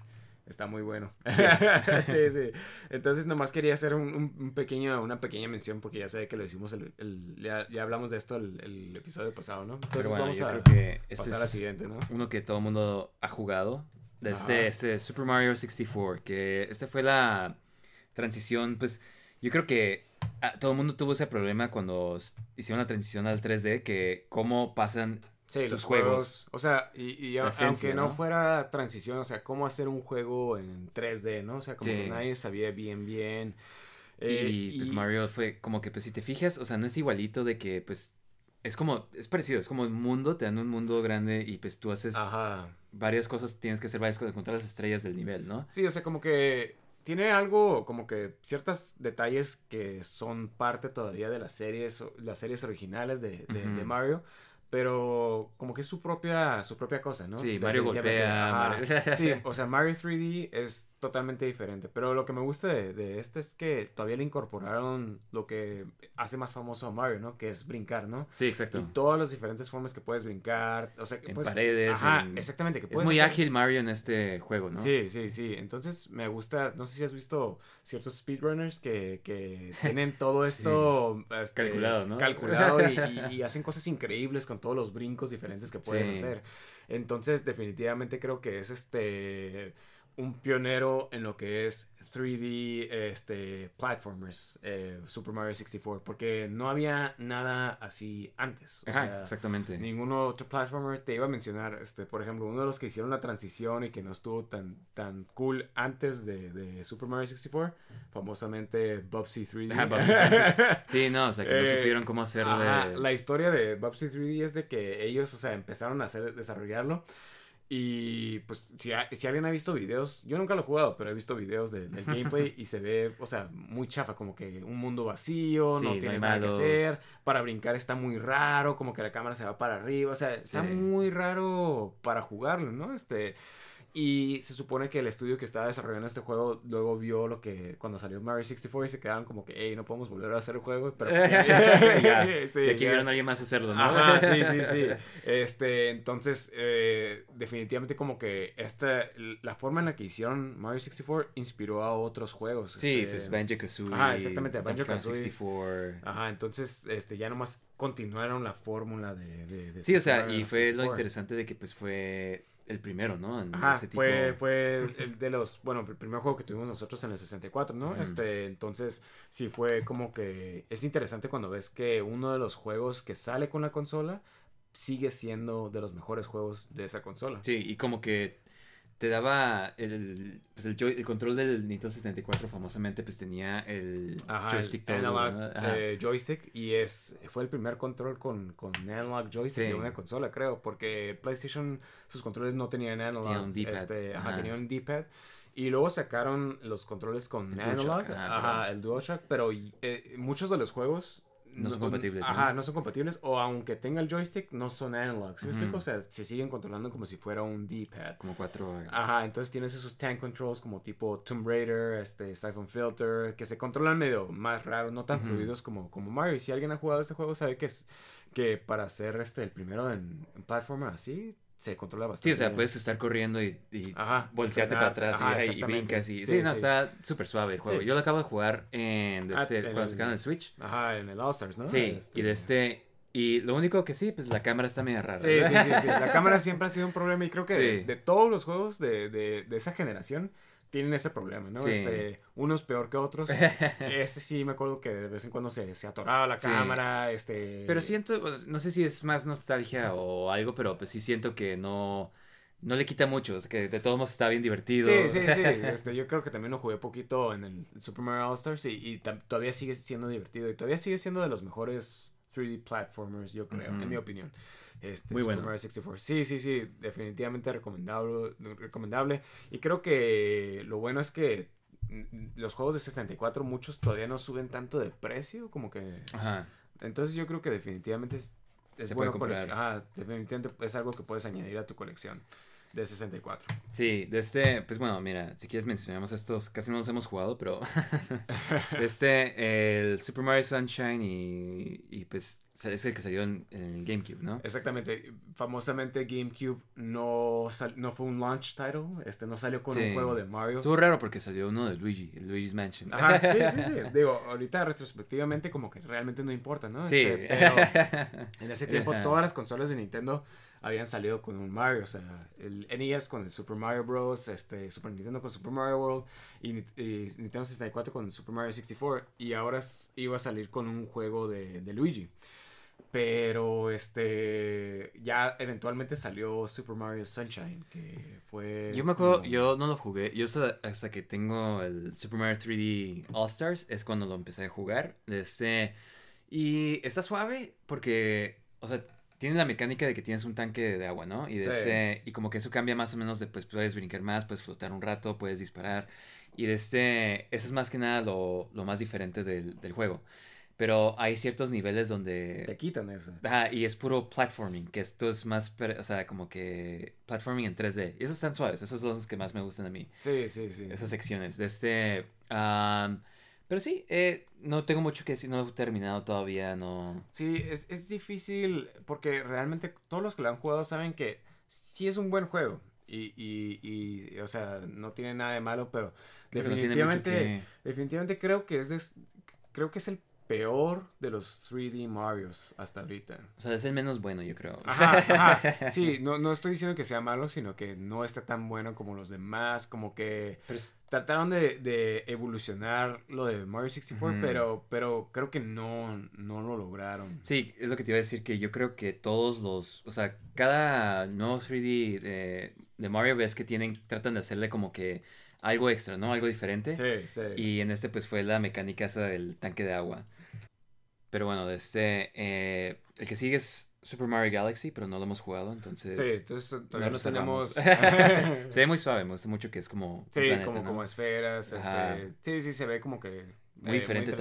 está muy bueno. sí, sí. Entonces nomás quería hacer un, un- pequeño, una pequeña mención porque ya sé que lo hicimos, el, el- ya, ya hablamos de esto el, el episodio pasado, ¿no? Entonces Pero bueno, vamos yo a creo que este pasar a es la siguiente, ¿no? uno que todo el mundo ha jugado. De este, este Super Mario 64, que este fue la transición, pues yo creo que ah, todo el mundo tuvo ese problema cuando hicieron la transición al 3D, que cómo pasan Sí, sus los juegos. juegos. O sea, y, esencia, aunque no, ¿no? fuera transición, o sea, cómo hacer un juego en 3D, ¿no? O sea, como Sí. que nadie sabía bien, bien. Eh, y pues y- Mario fue como que, pues si te fijas, o sea, no es igualito de que, pues, es como, es parecido, es como un mundo, te dan un mundo grande y pues tú haces Ajá. varias cosas, tienes que hacer varias cosas, encontrar las estrellas del nivel, ¿no? Sí, o sea, como que tiene algo, como que ciertos detalles que son parte todavía de las series, las series originales de, de- Mario. Pero como que es su propia, su propia cosa, ¿no? Sí, Mario golpea. Mario- Sí, o sea, Mario 3D es totalmente diferente. Pero lo que me gusta de, de este es que todavía le incorporaron lo que hace más famoso a Mario, ¿no? Que es brincar, ¿no? Sí, exacto. Y todas las diferentes formas que puedes brincar. O sea, que En puedes- paredes, Ajá, en- exactamente. Que Es muy hacer- ágil Mario en este juego, ¿no? Sí, sí, sí. Entonces me gusta, no sé si has visto ciertos speedrunners que, que tienen todo Sí. esto este, Calculado, ¿no? Calculado y, y- y hacen cosas increíbles con todos los brincos diferentes que puedes Sí. hacer. Entonces definitivamente creo que es este un pionero en lo que es 3D este, platformers, eh, Super Mario 64, porque no había nada así antes. O Ajá, sea, exactamente. Ningún otro platformer te iba a mencionar, este, por ejemplo, uno de los que hicieron la transición y que no estuvo tan, tan cool antes de, de Super Mario 64, famosamente Bubsy 3D. Ajá, Bubsy. Sí, no, o sea, que no Eh, supieron cómo hacerle... Ajá, La historia de Bubsy 3D es de que ellos, o sea, empezaron a hacer, desarrollarlo. Y pues, si, a- si alguien ha visto videos, yo nunca lo he jugado, pero he visto videos de- del gameplay y se ve, o sea, muy chafa, como que un mundo vacío, Sí, no no tienes hay nada que hacer. Para brincar está muy raro, como que la cámara se va para arriba, o sea, está Sí. muy raro para jugarlo, ¿no? Este. Y se supone que el estudio que estaba desarrollando este juego luego vio lo que cuando salió Mario 64 y se quedaron como que, hey, no podemos volver a hacer el juego, pero pues, ya. sí, y aquí ya. vieron a alguien más hacerlo, ¿no? Ajá, sí, sí, sí. Este, entonces, eh, definitivamente como que esta, la forma en la que hicieron Mario 64 inspiró a otros juegos. Sí, este, pues Banjo-Kazooie. Ajá, exactamente, Banjo-Kazooie. 64. Ajá, entonces, este, ya nomás continuaron la fórmula de, de, de Sí, o sea, y fue lo 64. interesante de que pues fue el primero, ¿no? En Ajá, ese tipo... fue, fue el de los, bueno, el primer juego que tuvimos nosotros en el 64, ¿no? Este, entonces, sí fue como que es interesante cuando ves que uno de los juegos que sale con la consola sigue siendo de los mejores juegos de esa consola. Sí, y como que te daba el, pues el, joy- el control del Nintendo 64 famosamente pues tenía el Ajá, joystick el todo, analog ¿no? Ajá. eh, joystick y es fue el primer control con, con analog joystick Sí. de una consola, creo, porque PlayStation sus controles no tenían analog, Tenía un D-pad, este, ajá, tenían un D-pad y luego sacaron los controles con El DualShock, analog, ajá, el DualShock, pero eh, muchos de los juegos No son compatibles. Ajá, no son compatibles o aunque tenga el joystick no son analog, ¿sí me explico? O sea, se siguen controlando como si fuera un D-pad. Como cuatro... Ajá, entonces tienes esos tank controls como tipo Tomb Raider, este, Siphon Filter, que se controlan medio más raros, no tan fluidos como, como Mario. Y si alguien ha jugado este juego sabe que es que para ser este el primero en, en platformer así, se controla bastante. Sí, o sea, bien. puedes estar corriendo y, y Ajá, voltearte frenar, para atrás y- ajá, y, brincas y... Sí, Sí, no, sí. está súper suave el juego. Sí. Yo lo acabo de jugar en... Ah, Este, cuando sacaron el Switch. Ajá, en el All Stars, ¿no? Sí, Este- y de este... Y lo único que sí, pues la cámara está medio rara. Sí, sí, sí, sí. La cámara siempre ha sido un problema y creo que de, de todos los juegos de, de, de esa generación tienen ese problema, ¿no? Sí. Este, unos peor que otros. Este sí me acuerdo que de vez en cuando se, se atoraba la Sí. cámara, este... Pero siento, no sé si es más nostalgia o algo, pero pues sí siento que no, no le quita mucho, es que de todos modos está bien divertido. Sí, sí, sí. Este, yo creo que también lo jugué poquito en el Super Mario All Stars y, todavía sigue siendo divertido y todavía sigue siendo de los mejores 3D platformers, yo creo, en mi opinión. Este, Muy Super bueno. Mario 64. Sí, sí, sí, definitivamente recomendable, recomendable. Y creo que lo bueno es que los juegos de 64 muchos todavía no suben tanto de precio, como que... Ajá. Entonces yo creo que definitivamente es, es Se bueno puede comprar. Ajá, definitivamente es algo que puedes añadir a tu colección de 64. Sí, de este, pues bueno, mira, si quieres mencionamos estos, casi no los hemos jugado, pero de este, el Super Mario Sunshine y, y pues es el que salió en, en GameCube, ¿no? Exactamente. Famosamente GameCube no, sal- no fue un launch title. Este no salió con Sí. un juego de Mario. Estuvo raro porque salió uno de Luigi, el Luigi's Mansion. Ajá, sí, sí, sí. Digo, ahorita retrospectivamente como que realmente no importa, ¿no? Sí. Este, pero en ese tiempo todas las consolas de Nintendo habían salido con un Mario. O sea, el NES con el Super Mario Bros. Este, Super Nintendo con Super Mario World y, Ni- y Nintendo 64 con Super Mario 64. Y ahora iba a salir con un juego de, de Luigi. Pero este ya eventualmente salió Super Mario Sunshine, que fue. Yo me acuerdo, como- yo no lo jugué. Yo hasta, hasta que tengo el Super Mario 3D All Stars es cuando lo empecé a jugar. Este, y está suave porque, o sea, tiene la mecánica de que tienes un tanque de agua, ¿no? Y, de Sí. este, y como que eso cambia más o menos de, pues puedes brincar más, puedes flotar un rato, puedes disparar. Y de este, eso es más que nada lo, lo más diferente del, del juego. Pero hay ciertos niveles donde... Te quitan eso. Ajá, y es puro platforming, que esto es más, o sea, como que platforming en 3D. Y esos están suaves, esos son los que más me gustan a mí, Sí, sí, sí. esas secciones. De este... am, pero sí, eh, no tengo mucho que decir, no he terminado todavía, no... Sí, es, es difícil porque realmente todos los que lo han jugado saben que sí es un buen juego. Y, y, y, o sea, no tiene nada de malo, pero no definitivamente, definitivamente creo que es des- creo que es el peor de los 3D Marios hasta ahorita. O sea, es el menos bueno, yo creo. Ajá, ajá. Sí, no, no estoy diciendo que sea malo, sino que no está tan bueno como los demás, como que es- trataron de, de evolucionar lo de Mario 64, Ujú. pero, pero creo que no, no lo lograron. Sí, es lo que te iba a decir, que yo creo que todos los, o sea, cada nuevo 3D de, de Mario ves que tienen, tratan de hacerle como que algo extra, ¿no? Algo diferente. Sí, sí. Y en este pues fue la mecánica esa del tanque de agua. Pero bueno, de este, eh, el que sigue es Super Mario Galaxy, pero no lo hemos jugado, entonces... Sí, entonces todavía no tenemos... Se ve muy suave, me gusta mucho que es como... Sí, planeta, como, ¿no? como esferas, este, sí, sí, se ve como que... Muy diferente.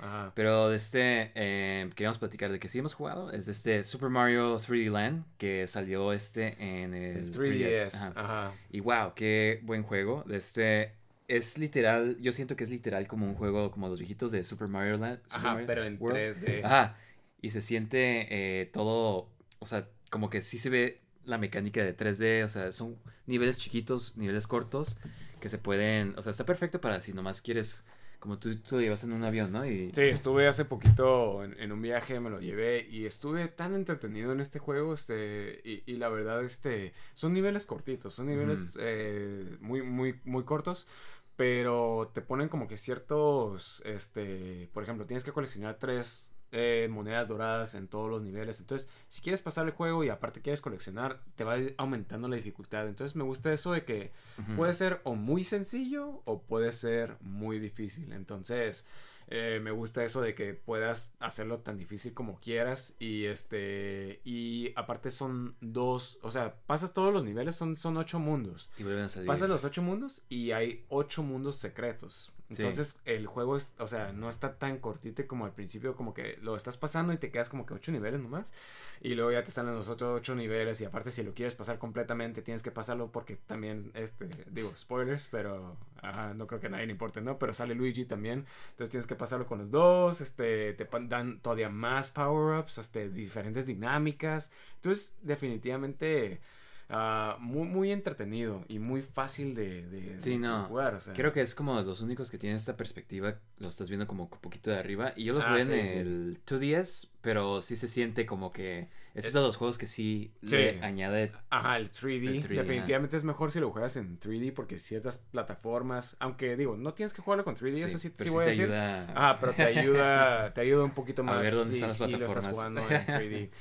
Ajá. Pero de este, eh, queríamos platicar de que sí hemos jugado. Es de este Super Mario 3D Land, que salió este en el, El 3DS. 3DS, Ajá. ajá. Y wow, qué buen juego. De este, es literal, yo siento que es literal como un juego como los viejitos de Super Mario Land. Super Ajá, Mario pero en World. 3D. Ajá. Y se siente eh, todo, o sea, como que sí se ve la mecánica de 3D. O sea, son niveles chiquitos, niveles cortos, que se pueden, o sea, está perfecto para si nomás quieres, como tú, tú lo llevas en un avión, ¿no? Y, Sí, estuve hace poquito en, en un viaje, me lo llevé y estuve tan entretenido en este juego, este, y, y la verdad, este, son niveles cortitos, son niveles eh, muy, muy, muy cortos, pero te ponen como que ciertos, este, por ejemplo, tienes que coleccionar tres eh, monedas doradas en todos los niveles, entonces, si quieres pasar el juego y aparte quieres coleccionar, te va aumentando la dificultad, entonces me gusta eso de que puede ser o muy sencillo o puede ser muy difícil. Entonces, eh, me gusta eso de que puedas hacerlo tan difícil como quieras. Y este. Y aparte son dos. O sea, pasas todos los niveles, son, son ocho mundos. Y vuelven a salir. Pasas los ocho mundos y hay ocho mundos secretos. Sí. Entonces el juego es, o sea, no está tan cortito como al principio, como que lo estás pasando y te quedas como que ocho niveles nomás. Y luego ya te salen los otros ocho niveles y aparte si lo quieres pasar completamente tienes que pasarlo porque también, este, digo, spoilers, pero ajá, no creo que a nadie le importe, ¿no? Pero sale Luigi también, entonces tienes que pasarlo con los dos, este, te dan todavía más power-ups, este, diferentes dinámicas. Entonces, definitivamente... ah, muy, muy entretenido y muy fácil de, de- Sí, de no. jugar. O sea. Creo que es como de los únicos que tienen esta perspectiva. Lo estás viendo como un poquito de arriba. Y yo lo Ah, jugué sí, en sí. el 2DS, pero sí se siente como que. Es Es- de los juegos que sí, le añade. Ajá, el 3D. El 3D, Definitivamente es mejor si lo juegas en 3D porque ciertas plataformas, aunque digo, no tienes que jugarlo con 3D, eso sí, pero voy a te decir. ayuda. Ajá, pero te ayuda, te ayuda un poquito A más. ver dónde están las si lo estás plataformas. jugando en 3D.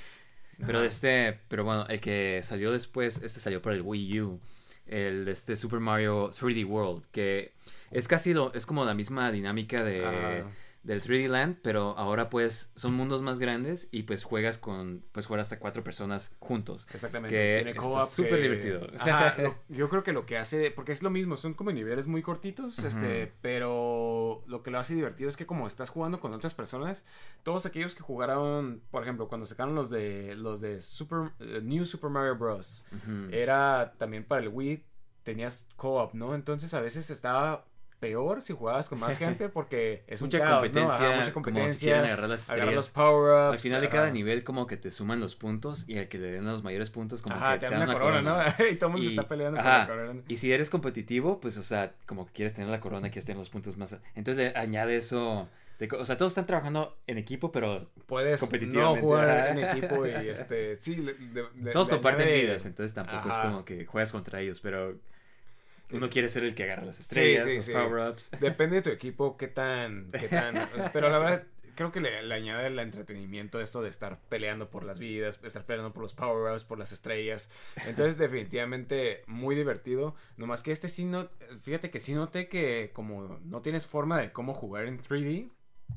Pero Ajá. de este. Pero bueno, el que salió después, este salió para el Wii U. El de este Super Mario 3D World. Que es casi lo. Es como la misma dinámica de. Ajá. Del 3D Land, pero ahora pues son mundos más grandes y pues juegas con, pues jugar hasta cuatro personas juntos. Exactamente. Que Tiene co-op súper que- divertido. Ajá, lo- yo creo que lo que hace, porque es lo mismo, son como niveles muy cortitos, este, pero lo que lo hace divertido es que como estás jugando con otras personas, todos aquellos que jugaron, por ejemplo, cuando sacaron los de los de Super eh, New Super Mario Bros. Era también para el Wii tenías co-op, ¿no? Entonces a veces estaba peor si jugabas con más gente porque es mucha, un caos, ¿no? competencia, Ajá, mucha como si competencia. quieren agarrar las agarrar los estrellas. power-ups. Al final de cada ajá. nivel como que te suman los puntos y al que le den los mayores puntos como Ajá, que te dan una corona, ¿no? y todo el mundo se está peleando por la corona. Y si eres competitivo, pues, o sea, como que quieres tener la corona, quieres tener los puntos más. Entonces, eh, añade eso. de o sea, todos están trabajando en equipo, pero puedes no jugar en equipo y este sí le- de- de- todos le comparten añade- vidas. Entonces, tampoco es como que juegas contra ellos, pero uno quiere ser el que agarra las estrellas, sí, los sí. power-ups. depende de tu equipo qué tan qué tan pero la verdad creo que le, le añade el entretenimiento esto de estar peleando por las vidas estar peleando por los power ups por las estrellas entonces definitivamente muy divertido nomás que este sí no fíjate que sí noté que como no tienes forma de cómo jugar en 3D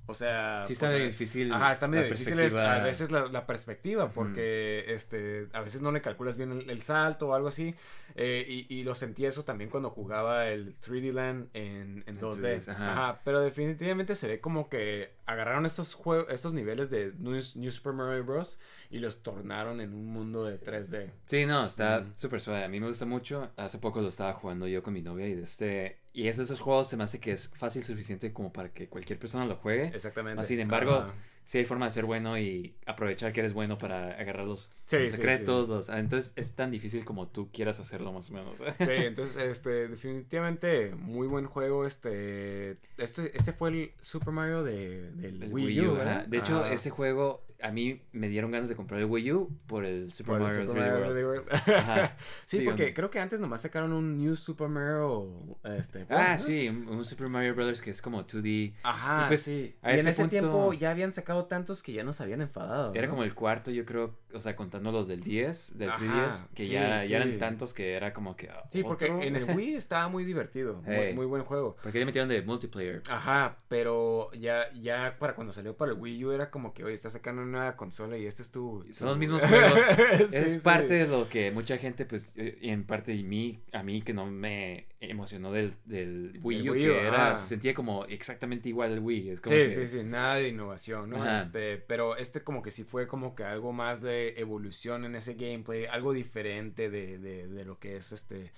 o sea Sí está porque- difícil. Ajá, está medio difícil es- a veces la, la perspectiva, porque este, a veces no le calculas bien el, el salto o algo así. eh, y, y lo sentí eso también cuando jugaba el 3D Land en, en En 2D. 2D, ajá. ajá. pero definitivamente se ve como que agarraron estos, estos niveles de New, New Super Mario Bros. Y los tornaron en un mundo de 3D. Sí, no, está Mm. súper suave. A mí me gusta mucho. Hace poco lo estaba jugando yo con mi novia y de este... Y es de esos juegos se me hace que es fácil suficiente como para que cualquier persona lo juegue. Exactamente. Sin embargo, Ajá. sí hay forma de ser bueno y aprovechar que eres bueno para agarrar los, Sí, los sí, secretos. los- ah, entonces es tan difícil como tú quieras hacerlo más o menos. Sí, entonces, este, definitivamente muy buen juego. Este, este, este fue el Super Mario de, del El Wii, U. ¿verdad? De hecho, Ajá. ese juego a mí me dieron ganas de comprar el Wii U por el Super Por el Mario Super 3D Mario World. 3D World. Ajá. sí, porque creo que antes nomás sacaron un New Super Mario. Este, Ah, ¿no? sí, un, un Super Mario Brothers que es como 2D. Ajá, Y pues, sí. a y en ese punto- tiempo ya habían sacado tantos que ya nos habían enfadado. Era ¿no? como el cuarto, yo creo, o sea, contando los del 10, del Ajá, 3DS, que sí, ya, sí. ya eran tantos que era como que... ah, Sí, porque ¿otro? en el Wii estaba muy divertido. muy- Hey. muy buen juego. Porque le metieron de multiplayer. Ajá, pero ya, ya para cuando salió para el Wii U era como que, oye, estás sacando una nueva consola y este es tu... Son los mismos juegos. Sí, es sí. parte de lo que mucha gente, pues, eh, y en parte de mí, a mí que no me emocionó del, del Wii U, Wii que era, se sentía como exactamente igual al Wii. Es como Sí, que- sí, sí, nada de innovación, ¿no? Ajá. Este, pero este como que sí fue como que algo más de evolución en ese gameplay, algo diferente de, de, de lo que es este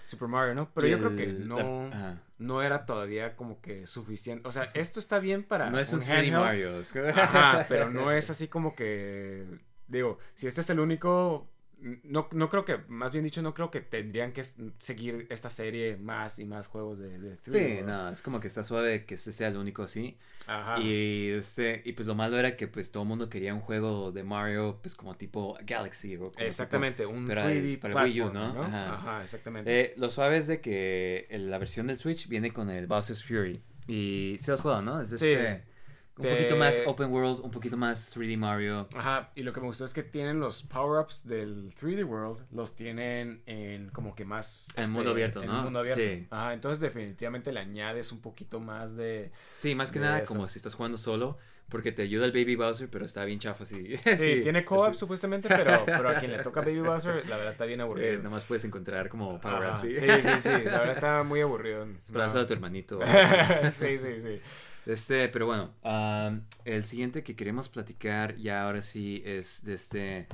Super Mario, ¿no? Pero yo creo que no, ajá. no era todavía como que suficiente. O sea, esto está bien para No es un 3D handheld, Mario. es que- Ajá, pero no es así como que. Digo, si este es el único. No, no creo que, más bien dicho, no creo que tendrían que seguir esta serie más y más juegos de, de 3D Sí, no, es como que está suave que este sea el único así. Ajá. Y este, y pues lo malo era que pues todo el mundo quería un juego de Mario, pues como tipo Galaxy. o como Exactamente, tipo- un pero 3D al- para el Wii U, ¿no? Ajá. Ajá, exactamente. Eh, lo suave es de que la versión del Switch viene con el Bowser's Fury. Y si lo has jugado, ¿no? Es de Sí. este, un Te- poquito más open world, un poquito más 3D Mario. Ajá, y lo que me gustó es que tienen los power-ups del 3D World, los tienen en como que más... este, En mundo abierto, en ¿no? mundo abierto. Sí. Ajá, entonces definitivamente le añades un poquito más de... Sí, más que nada eso. como si estás jugando solo, porque te ayuda el Baby Bowser, pero está bien chafa así. Sí, tiene co-op supuestamente, pero, pero a quien le toca Baby Bowser, la verdad está bien Eh, aburrido. nada más puedes encontrar como power Ajá, ups, ¿sí? sí, sí, sí, la verdad está muy aburrido. Abrazo No. a tu hermanito. sí, sí, sí. Este, pero bueno, el siguiente que queremos platicar ya ahora sí es de este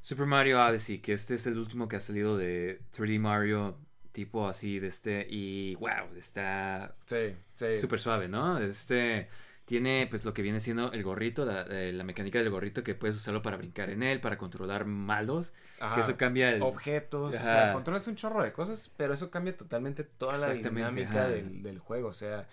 Super Mario Odyssey, que este es el último que ha salido de 3D Mario, tipo así de este, y wow, está Sí, sí. súper suave, ¿no? Este tiene pues lo que viene siendo el gorrito, la, eh, la mecánica del gorrito que puedes usarlo para brincar en él, para controlar malos, Ajá. que eso cambia el... Objetos, o Ajá. sea, controlas un chorro de cosas, pero eso cambia totalmente toda la dinámica del, del juego. O sea,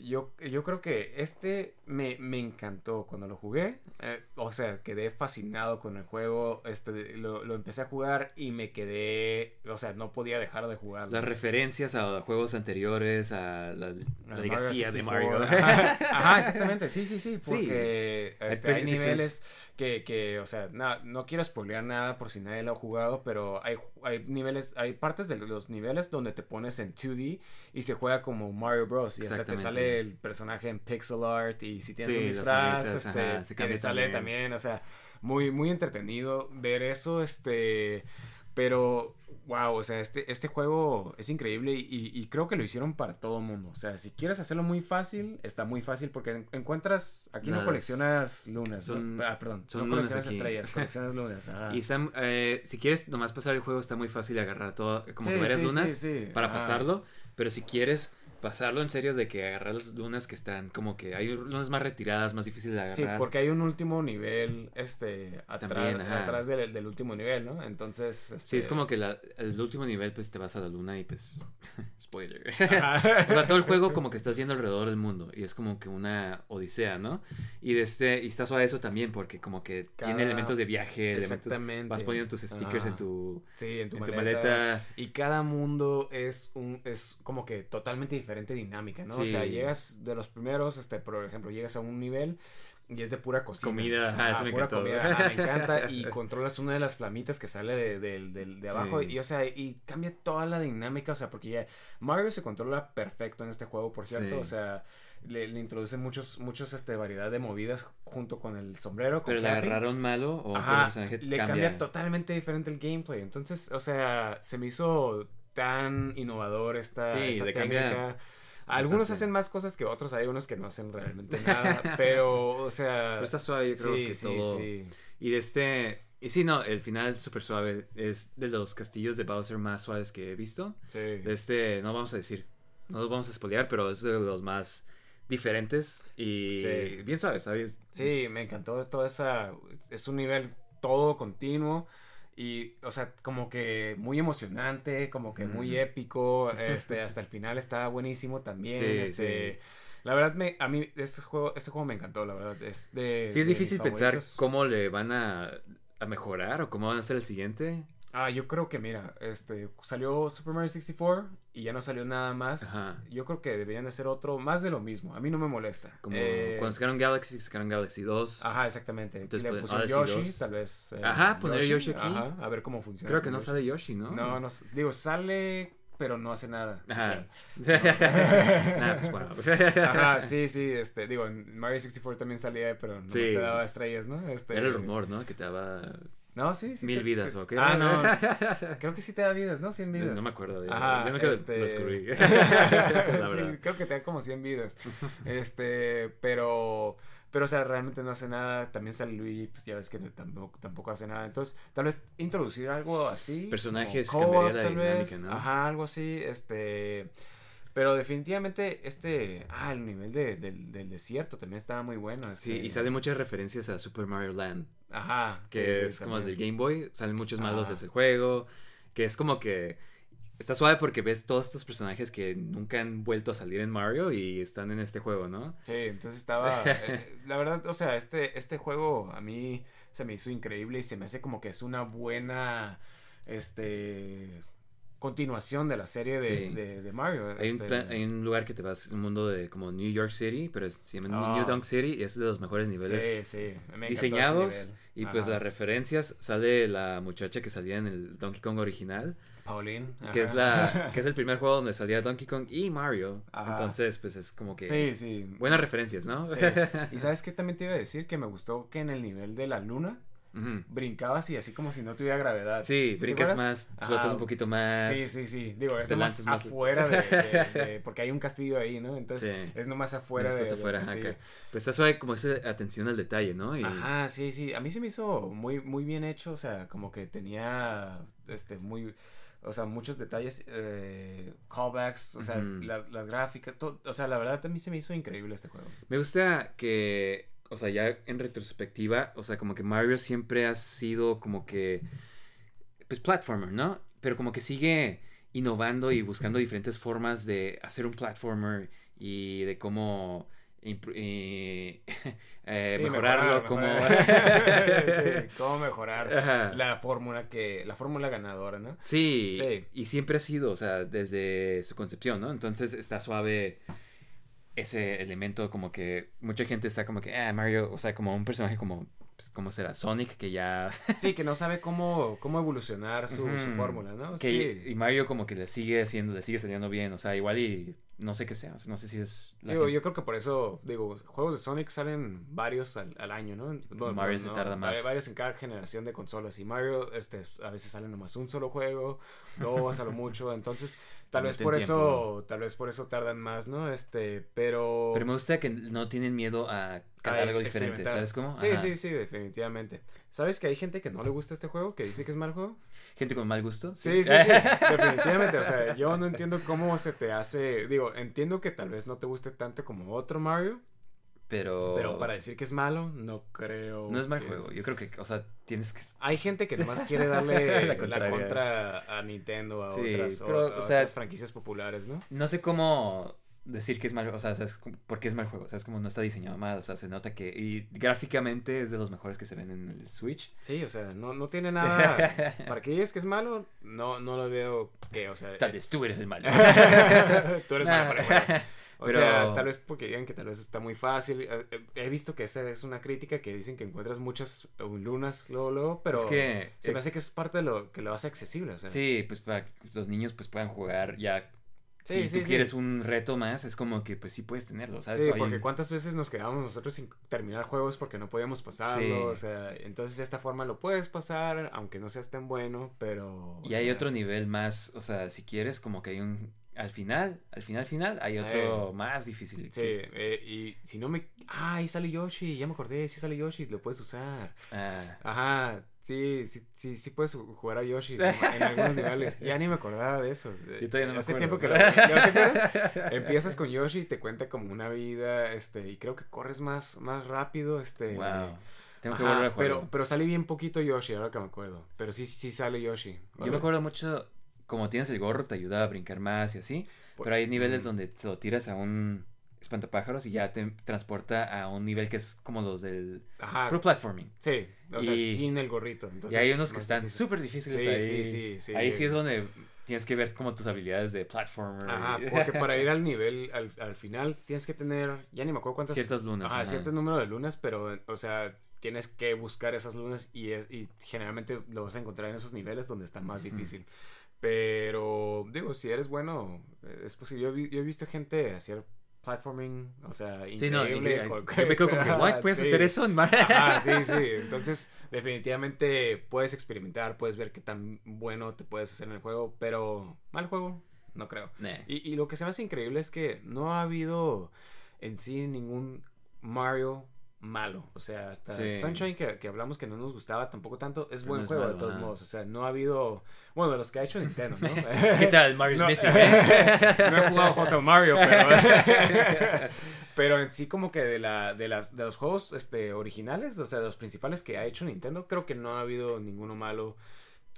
yo, yo creo que este me, me encantó cuando lo jugué. eh, o sea, quedé fascinado con el juego. Este, lo, lo empecé a jugar y me quedé. O sea, no podía dejar de jugarlo. Las referencias a juegos anteriores, a la, la legacía de 64. Mario. Ajá, ajá, exactamente, sí, sí, sí, porque Hay este, hay niveles que, que, o sea, na- no quiero spoilear nada por si nadie lo ha jugado, pero hay, hay niveles, hay partes de los niveles donde te pones en 2D y se juega como Mario Bros. Y hasta te Exactamente. Sale el personaje en pixel art y si tienes Sí, un disfraz, este, ajá, se sale también. o sea, muy, muy entretenido ver eso, este, pero, wow, o sea, este, este juego es increíble y, y creo que lo hicieron para todo mundo. O sea, si quieres hacerlo muy fácil, está muy fácil porque en- encuentras, aquí no coleccionas lunas, son- ¿no? ah, perdón, son no coleccionas estrellas, coleccionas lunas. Y eh, si quieres nomás pasar el juego, está muy fácil agarrar todo, como Sí, que varias sí, lunas sí, para pasarlo. Pero si quieres pasarlo en serio, de que agarrar las lunas que están como que hay lunas más retiradas, más difíciles de Sí, agarrar. porque hay un último nivel, este, atrás, También, atrás del, del último nivel, ¿no? Entonces, Sí, este, es como que la- el último nivel, pues te vas a la luna y pues. Spoiler. O sea, todo el juego como que estás yendo alrededor del mundo y es como que una odisea, ¿no? Y de este, y está suave eso también porque como que Cada- tiene elementos de viaje, elementos, Exactamente. vas poniendo tus stickers Ajá. en tu, Sí, en tu, en tu maleta. maleta. Y cada mundo es un es como que totalmente diferente dinámica, ¿no? O sea, llegas de los primeros, este, por ejemplo, llegas a un nivel y es de pura cocina. Comida, ajá, eso me pura encantó. comida, me encanta. Y controlas una de las flamitas que sale de, de- de- de abajo. Sí. Y, o sea, y cambia toda la dinámica. O sea, porque ya Mario se controla perfecto en este juego, por cierto. Sí. O sea, le, le introducen muchos, muchos, este, variedad de movidas junto con el sombrero. con Pero le agarraron malo o Ajá, otro personaje le cambia. totalmente diferente el gameplay. Entonces, o sea, se me hizo tan innovador esta, Sí, esta cambia técnica. Algunos hacen más cosas que otros, hay unos que no hacen realmente nada, pero, o sea... Pero está suave, yo creo sí, que sí, todo. sí. Y de este. Y sí, no, el final súper suave. Es de los castillos de Bowser más suaves que he visto. Sí. De este, no vamos a decir, no los vamos a spoilear, pero es de los más diferentes y Sí. bien suaves, ¿sabes? Sí, me encantó toda esa. Es un nivel todo continuo. Y, o sea, como que muy emocionante, como que muy épico. Este, hasta el final está buenísimo también. Sí, este. sí. La verdad, me, a mí este juego, este juego me encantó, la verdad. Es de, Sí, es de difícil pensar cómo le van a, a mejorar o cómo van a ser el siguiente. Ah, yo creo que, mira, este, salió Super Mario 64 y ya no salió nada más. Ajá. Yo creo que deberían de hacer otro, más de lo mismo. A mí no me molesta. Como Eh, cuando sacaron Galaxy, sacaron Galaxy 2. Ajá, exactamente. Entonces, le pues, pusieron Yoshi, tal vez. eh, Ajá, poner Yoshi aquí. Ajá, a ver cómo funciona. Creo que no Yoshi. sale Yoshi, ¿no? No, no, digo, sale, pero no hace nada. o Ajá. Nah, pues wow. Ajá, sí, sí, este, digo, en Mario 64 también salía, pero no Sí. te daba estrellas, ¿no? Este, Era el rumor, ¿no? Que te daba No, sí, sí. mil te- vidas o qué. Ah, no. Creo que sí te da vidas, ¿no? 100 vidas. No me acuerdo. Ya, Ajá, ya me quedo este... lo descubrí. Sí, creo que te da como 100 vidas. Este, pero, pero, o sea, realmente no hace nada. También sale Luigi, pues ya ves que tampoco, tampoco hace nada. Entonces, tal vez introducir algo así. Personajes cambiaría la dinámica. ¿no? Ajá, algo así, este... Pero definitivamente este... Ah, el nivel de- del, del desierto también estaba muy bueno. Sí, este, y salen muchas referencias a Super Mario Land, Ajá. que sí, sí, es como el del también. Game Boy. Salen muchos malos Ajá. de ese juego, que es como que está suave porque ves todos estos personajes que nunca han vuelto a salir en Mario y están en este juego, ¿no? Sí, entonces estaba... eh, la verdad, o sea, este, este juego a mí se me hizo increíble y se me hace como que es una buena... Este... Continuación de la serie de, Sí. de, de Mario. Hay, un, este, hay un lugar que te vas, un mundo de como New York City, pero es, se llama Ah. New Dunk City y es de los mejores niveles Sí, sí. diseñados nivel. y pues las referencias sale la muchacha que salía en el Donkey Kong original Pauline. que es la que es el primer juego donde salía Donkey Kong y Mario Ajá. entonces pues es como que Sí, sí. buenas referencias no Sí. Y sabes qué también te iba a decir que me gustó que en el nivel de la luna Brincabas y así como si no tuviera gravedad. sí te brincas más flotas Ajá. un poquito más Sí, sí, sí. Digo, es nomás más- afuera de, de- de- Porque hay un castillo ahí, ¿no? Entonces Sí. es nomás afuera Estás de, afuera, ajá, acá. pero está suave como esa atención al detalle no y Ajá, sí, sí. A mí se me hizo muy, muy bien hecho. O sea, como que tenía este muy. O sea, muchos detalles, eh, callbacks, o sea, las, las gráficas, todo, o sea, la verdad a mí se me hizo increíble este juego. Me gusta que, o sea, ya en retrospectiva, o sea, como que Mario siempre ha sido como que, pues, platformer, ¿no? Pero como que sigue innovando y buscando diferentes formas de hacer un platformer y de cómo eh, Sí, mejorarlo, mejorar, como... mejorar. Sí, cómo mejorar Ajá. la fórmula que, la fórmula ganadora, ¿no? Sí, Sí. y siempre ha sido, o sea, desde su concepción, ¿no? Entonces está suave ese elemento como que mucha gente está como que, ah, Mario, o sea, como un personaje como, pues, ¿cómo será? Sonic, que ya... Sí, que no sabe cómo, cómo evolucionar su, fórmula, ¿no? que, sí. Y Mario como que le sigue haciendo, le sigue saliendo bien, o sea, igual y no sé qué sea, no sé si es... Digo, gente- yo creo que por eso, digo, juegos de Sonic salen varios al, al año, ¿no? Bueno, Mario se tarda más. vari- Varios en cada generación de consolas. Y Mario, este, a veces sale nomás un solo juego, dos a lo mucho. Entonces, tal vez por tiempo. eso, tal vez por eso tardan más, ¿no? Este, pero... Pero me gusta que no tienen miedo a Ay, algo diferente. ¿sabes cómo? Sí, Ajá. sí, sí, definitivamente. ¿Sabes que hay gente que no le gusta este juego? Que dice que es mal juego. Gente con mal gusto. Sí, sí, sí, definitivamente. O sea, yo no entiendo cómo se te hace. Digo, entiendo que tal vez no te guste tanto como otro Mario, Pero... pero para decir que es malo, no creo. No es mal juego, yo creo que, o sea, tienes que... Hay gente que nomás quiere darle La contra a Nintendo, a Sí, otras, o- pero, a o sea- otras franquicias populares, ¿no? No sé cómo decir que es mal, o sea, ¿sabes? Como- ¿por qué es mal juego? O sea, es como no está diseñado mal, o sea, se nota que... Y gráficamente es de los mejores que se ven en el Switch. Sí, o sea, no, no tiene nada. Para que digas que es malo, no, no lo veo que, o sea. Tal vez tú eres el malo. Tú eres malo para el juego. O Pero- sea, tal vez porque digan que tal vez está muy fácil. Eh, eh, He visto que esa es una crítica que dicen que encuentras muchas eh, lunas luego, luego, pero Es que- se me hace que es parte de lo que lo hace accesible. O sea, Sí, pues para que los niños pues puedan jugar ya... Sí, si sí, tú sí. quieres un reto más, es como que pues sí puedes tenerlo, ¿sabes? Sí, porque cuántas veces nos quedamos nosotros sin terminar juegos porque no podíamos pasarlo, o sea, entonces de esta forma lo puedes pasar, aunque no seas tan bueno, pero... Y hay otro nivel más, o sea, si quieres, como que hay un... al final, al final, final, hay otro más difícil. Sí, eh, y si no me... Ah, ahí sale Yoshi, ya me acordé, sí sale Yoshi, lo puedes usar. Ah, Ajá, sí, sí, sí, sí puedes jugar a Yoshi en, en algunos niveles. Ya ni me acordaba de eso. Yo todavía no me Hace acuerdo. tiempo que lo... Empiezas con Yoshi y te cuenta como una vida, este, y creo que corres más, más rápido, este... wow. Tengo que volver a jugar. pero, pero sale bien poquito Yoshi, ahora que me acuerdo. Pero sí, sí sale Yoshi. Yo me acuerdo mucho, como tienes el gorro, te ayuda a brincar más y así. Por- Pero hay niveles donde te lo tiras a un espantapájaros y ya te transporta a un nivel que es como los del Ajá, pro platforming. sí, o sea, Y- sin el gorrito. Y entonces hay es unos que están súper difíciles Sí, ahí. sí, sí, sí. Ahí sí es donde tienes que ver como tus habilidades de platformer. Ajá, y- porque para ir al nivel, al, al final, tienes que tener, ya ni me acuerdo cuántas... Ciertas lunas, Ajá, ajá. cierto número de lunas, pero, o sea, tienes que buscar esas lunas y, es, y generalmente lo vas a encontrar en esos niveles donde está más difícil. Pero, digo, si eres bueno, es posible. Yo, he visto gente hacer platforming, o sea, Sí, no, increíble. increíble. Yo me quedo como que, ¿what? ¿Puedes Sí. hacer eso en Mar-?" Ajá, sí, sí. Entonces, definitivamente puedes experimentar, puedes ver qué tan bueno te puedes hacer en el juego, pero mal juego, no creo. Nah. Y, y lo que se me hace increíble es que no ha habido en sí ningún Mario malo. O sea, hasta Sí. Sunshine que, que hablamos que no nos gustaba tampoco tanto, es buen no es juego malo, de todos modos. O sea, no ha habido... Bueno, de los que ha hecho Nintendo, ¿no? ¿Qué tal? Mario's No, Missing. no he jugado Hotel Mario, pero, pero en sí como que de la de las de los juegos este originales, o sea, de los principales que ha hecho Nintendo, creo que no ha habido ninguno malo.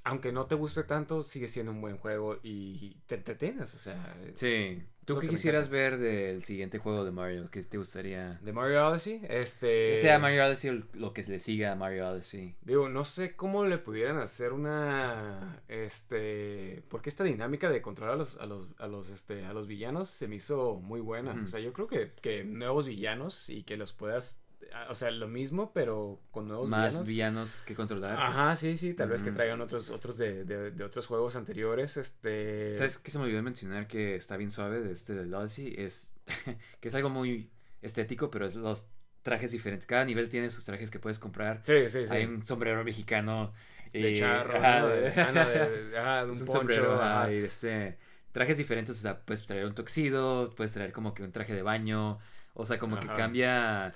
Aunque no te guste tanto, sigue siendo un buen juego y te entretienes, o sea, Sí. ¿Tú qué quisieras ver del siguiente juego de Mario? ¿Qué te gustaría? de Mario Odyssey, este Que sea Mario Odyssey o lo que le siga a Mario Odyssey. Digo, no sé cómo le pudieran hacer una este porque esta dinámica de controlar a los a los a los este a los villanos se me hizo muy buena. O sea, yo creo que, que nuevos villanos y que los puedas o sea, lo mismo pero con nuevos Más villanos. villanos que controlar. Ajá, sí, sí, tal vez que Ujú. traigan otros otros de, de, de otros juegos anteriores, este ¿Sabes qué se me olvidó mencionar que está bien suave de este del Odyssey? Es que es algo muy estético, pero es los trajes diferentes. Cada nivel tiene sus trajes que puedes comprar. Sí, sí, sí. Hay un sombrero mexicano. de y- charro, ajá, de- de, ah, de- ajá, de un es un poncho, sombrero, ajá, y este trajes diferentes, o sea, puedes traer un tuxedo, puedes traer como que un traje de baño, o sea, como que cambia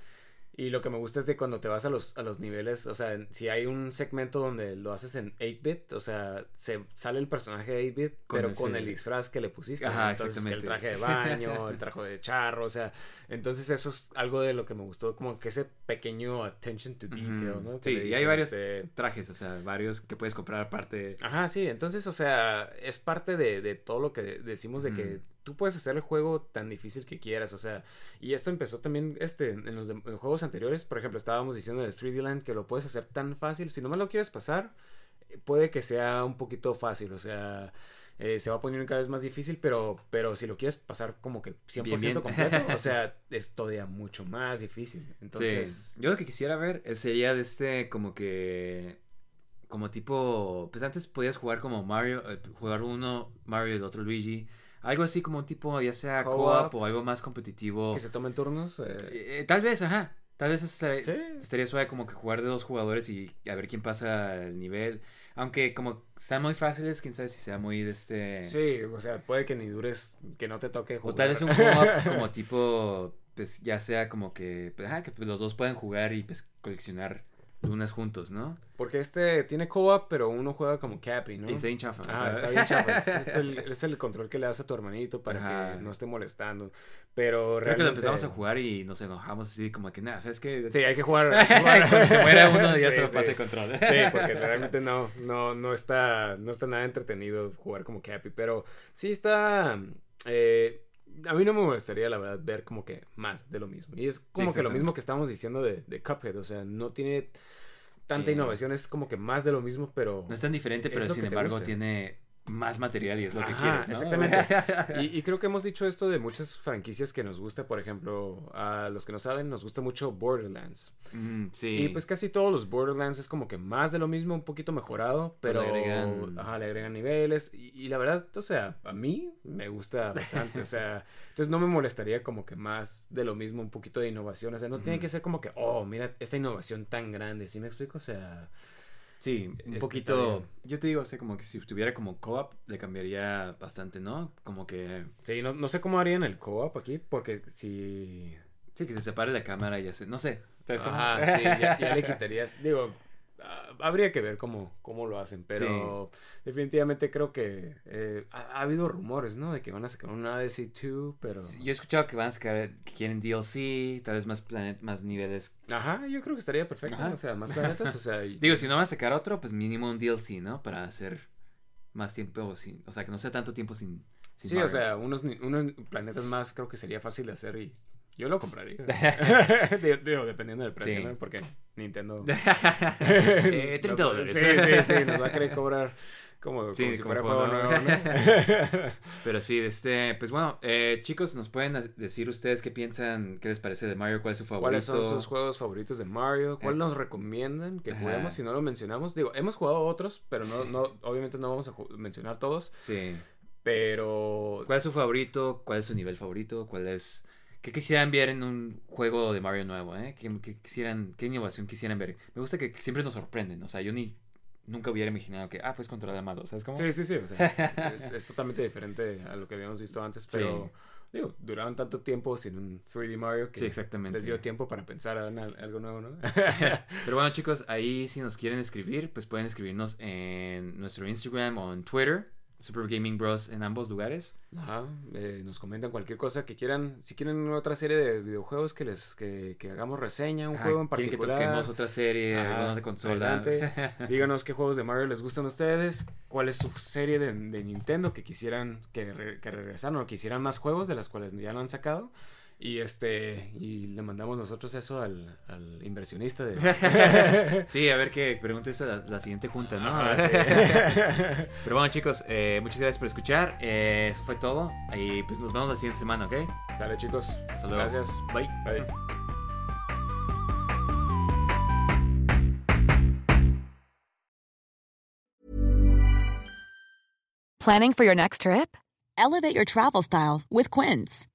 Y lo que me gusta es de cuando te vas a los, a los niveles, o sea, si hay un segmento donde lo haces en 8-bit, o sea, se sale el personaje de 8-bit, Con pero ese- con el disfraz que le pusiste. Ajá. Entonces, que el exactamente. traje de baño, el traje de charro, o sea, entonces eso es algo de lo que me gustó, como que ese pequeño attention to detail. ¿no? Que Sí, y hay varios este, trajes, o sea, varios que puedes comprar aparte. Ajá, sí, entonces, o sea, es parte de, de todo lo que decimos de que. Tú puedes hacer el juego tan difícil que quieras, o sea, y esto empezó también este, en, los, de- en los juegos anteriores, por ejemplo, estábamos diciendo de 3D Land que lo puedes hacer tan fácil, si no me lo quieres pasar, eh, puede que sea un poquito fácil, o sea, eh, se va a poner cada vez más difícil, pero, pero si lo quieres pasar como que 100% Bien, bien. completo, o sea, es todavía mucho más difícil, entonces... Sí. Yo lo que quisiera ver eh, sería de este como que como tipo, pues antes podías jugar como Mario, jugar uno Mario y el otro Luigi, algo así como un tipo ya sea Co-op. o algo más competitivo. Que se tomen turnos. eh, Eh, tal vez, ajá. Tal vez estaría, Sí. estaría suave como que jugar de dos jugadores y a ver quién pasa el nivel. Aunque como están muy fáciles, quién sabe si sea muy de este... Sí, o sea, puede que ni dures, que no te toque jugar. O tal vez un co-op como tipo, pues ya sea como que, pues, ajá, que pues, los dos puedan jugar y pues coleccionar lunas juntos, ¿no? Porque este tiene co-op, pero uno juega como Cappy, ¿no? Y está bien chafa. Ah, está bien chafa. Es, es el, es el control que le das a tu hermanito para Ajá. que no esté molestando. Pero Creo que realmente... lo empezamos a jugar y nos enojamos así como que, nada, ¿sabes qué? Sí, hay que jugar. hay que jugar. Cuando se muera uno ya Sí, se lo sí. pasa el control. Sí, porque realmente no, no, no está, no está nada entretenido jugar como Cappy, pero sí está, eh, a mí no me molestaría la verdad ver como que más de lo mismo. Y es como que lo mismo que estamos diciendo de, de Cuphead, o sea, no tiene tanta innovación, es como que más de lo mismo, pero... No es tan diferente, pero sin embargo guste. tiene más material y es lo que quieres, ¿no? Exactamente. y, y creo que hemos dicho esto de muchas franquicias que nos gusta, por ejemplo, a los que no saben, nos gusta mucho Borderlands. Mm, sí. Y pues casi todos los Borderlands es como que más de lo mismo, un poquito mejorado, pero le agregan- ajá, le agregan niveles. Y, y la verdad, o sea, a mí me gusta bastante. o sea, entonces no me molestaría como que más de lo mismo, un poquito de innovación. O sea, no tiene que ser como que, oh, mira esta innovación tan grande. ¿Sí me explico? O sea, Sí, un Este, poquito. Yo te digo, o sea, como que si tuviera como co-op, le cambiaría bastante, ¿no? Como que. Sí, no, no sé cómo harían el co-op aquí, porque si... Sí, que se separe la cámara y así. No sé. Ajá, sí, ya, ya le quitarías. Digo, habría que ver cómo, cómo lo hacen, pero definitivamente creo que eh, ha, ha habido rumores, ¿no? De que van a sacar una DC2, pero... Sí, Yo he escuchado que van a sacar, que quieren DLC, tal vez más planet, más niveles. Ajá, yo creo que estaría perfecto, Ajá. o sea, más planetas, o sea... y- Digo, si no van a sacar otro, pues mínimo un DLC, ¿no? Para hacer más tiempo sin. O sea, que no sea tanto tiempo sin. sin Sí, o Mario. sea, unos, unos planetas más creo que sería fácil de hacer y yo lo compraría. digo, digo, dependiendo del precio, Sí. ¿no? Porque Nintendo... Eh, 30 nos- dólares. Sí, sí, sí, nos va a querer cobrar como, Sí, como si como fuera juego nuevo. ¿no? Pero sí, este, pues bueno, eh, chicos, nos pueden decir ustedes qué piensan, qué les parece de Mario, cuál es su favorito. ¿Cuáles son sus juegos favoritos de Mario? ¿Cuál Eh. nos recomiendan que Ajá. juguemos si no lo mencionamos? Digo, hemos jugado otros, pero no, no obviamente no vamos a mencionar todos. Sí. Pero ¿Cuál es su favorito? ¿Cuál es su nivel favorito? ¿Cuál es qué quisieran ver en un juego de Mario nuevo, eh? ¿Qué, qué quisieran, qué innovación quisieran ver? Me gusta que siempre nos sorprenden, o sea, yo ni nunca hubiera imaginado que ah, pues controlar a Amado, ¿sabes cómo? sí, sí, sí. O sea, es, es totalmente diferente a lo que habíamos visto antes, pero digo, duraron tanto tiempo sin un 3D Mario que Sí, exactamente. les dio tiempo para pensar en al- algo nuevo, ¿no? Pero bueno, chicos, ahí si nos quieren escribir, pues pueden escribirnos en nuestro Instagram o en Twitter, Super Gaming Bros en ambos lugares. Ajá, eh, nos comentan cualquier cosa que quieran. Si quieren otra serie de videojuegos que les que, que hagamos reseña, un Ajá, juego en particular. que toquemos otra serie, Ajá, de consola. adelante. Díganos qué juegos de Mario les gustan a ustedes, cuál es su serie de, de Nintendo que quisieran que, re- que regresaran o quisieran más juegos de las cuales ya no han sacado. Y este y le mandamos nosotros eso al, al inversionista de... Sí, a ver qué preguntes a la, la siguiente junta, ¿no? Ajá, sí. Pero bueno, chicos, eh, muchas gracias por escuchar. Eh, eso fue todo. Y pues nos vemos la siguiente semana, ¿ok? Sale chicos. Hasta luego. Gracias. Bye. Bye. Planning for your next trip? Elevate your travel style with Quince.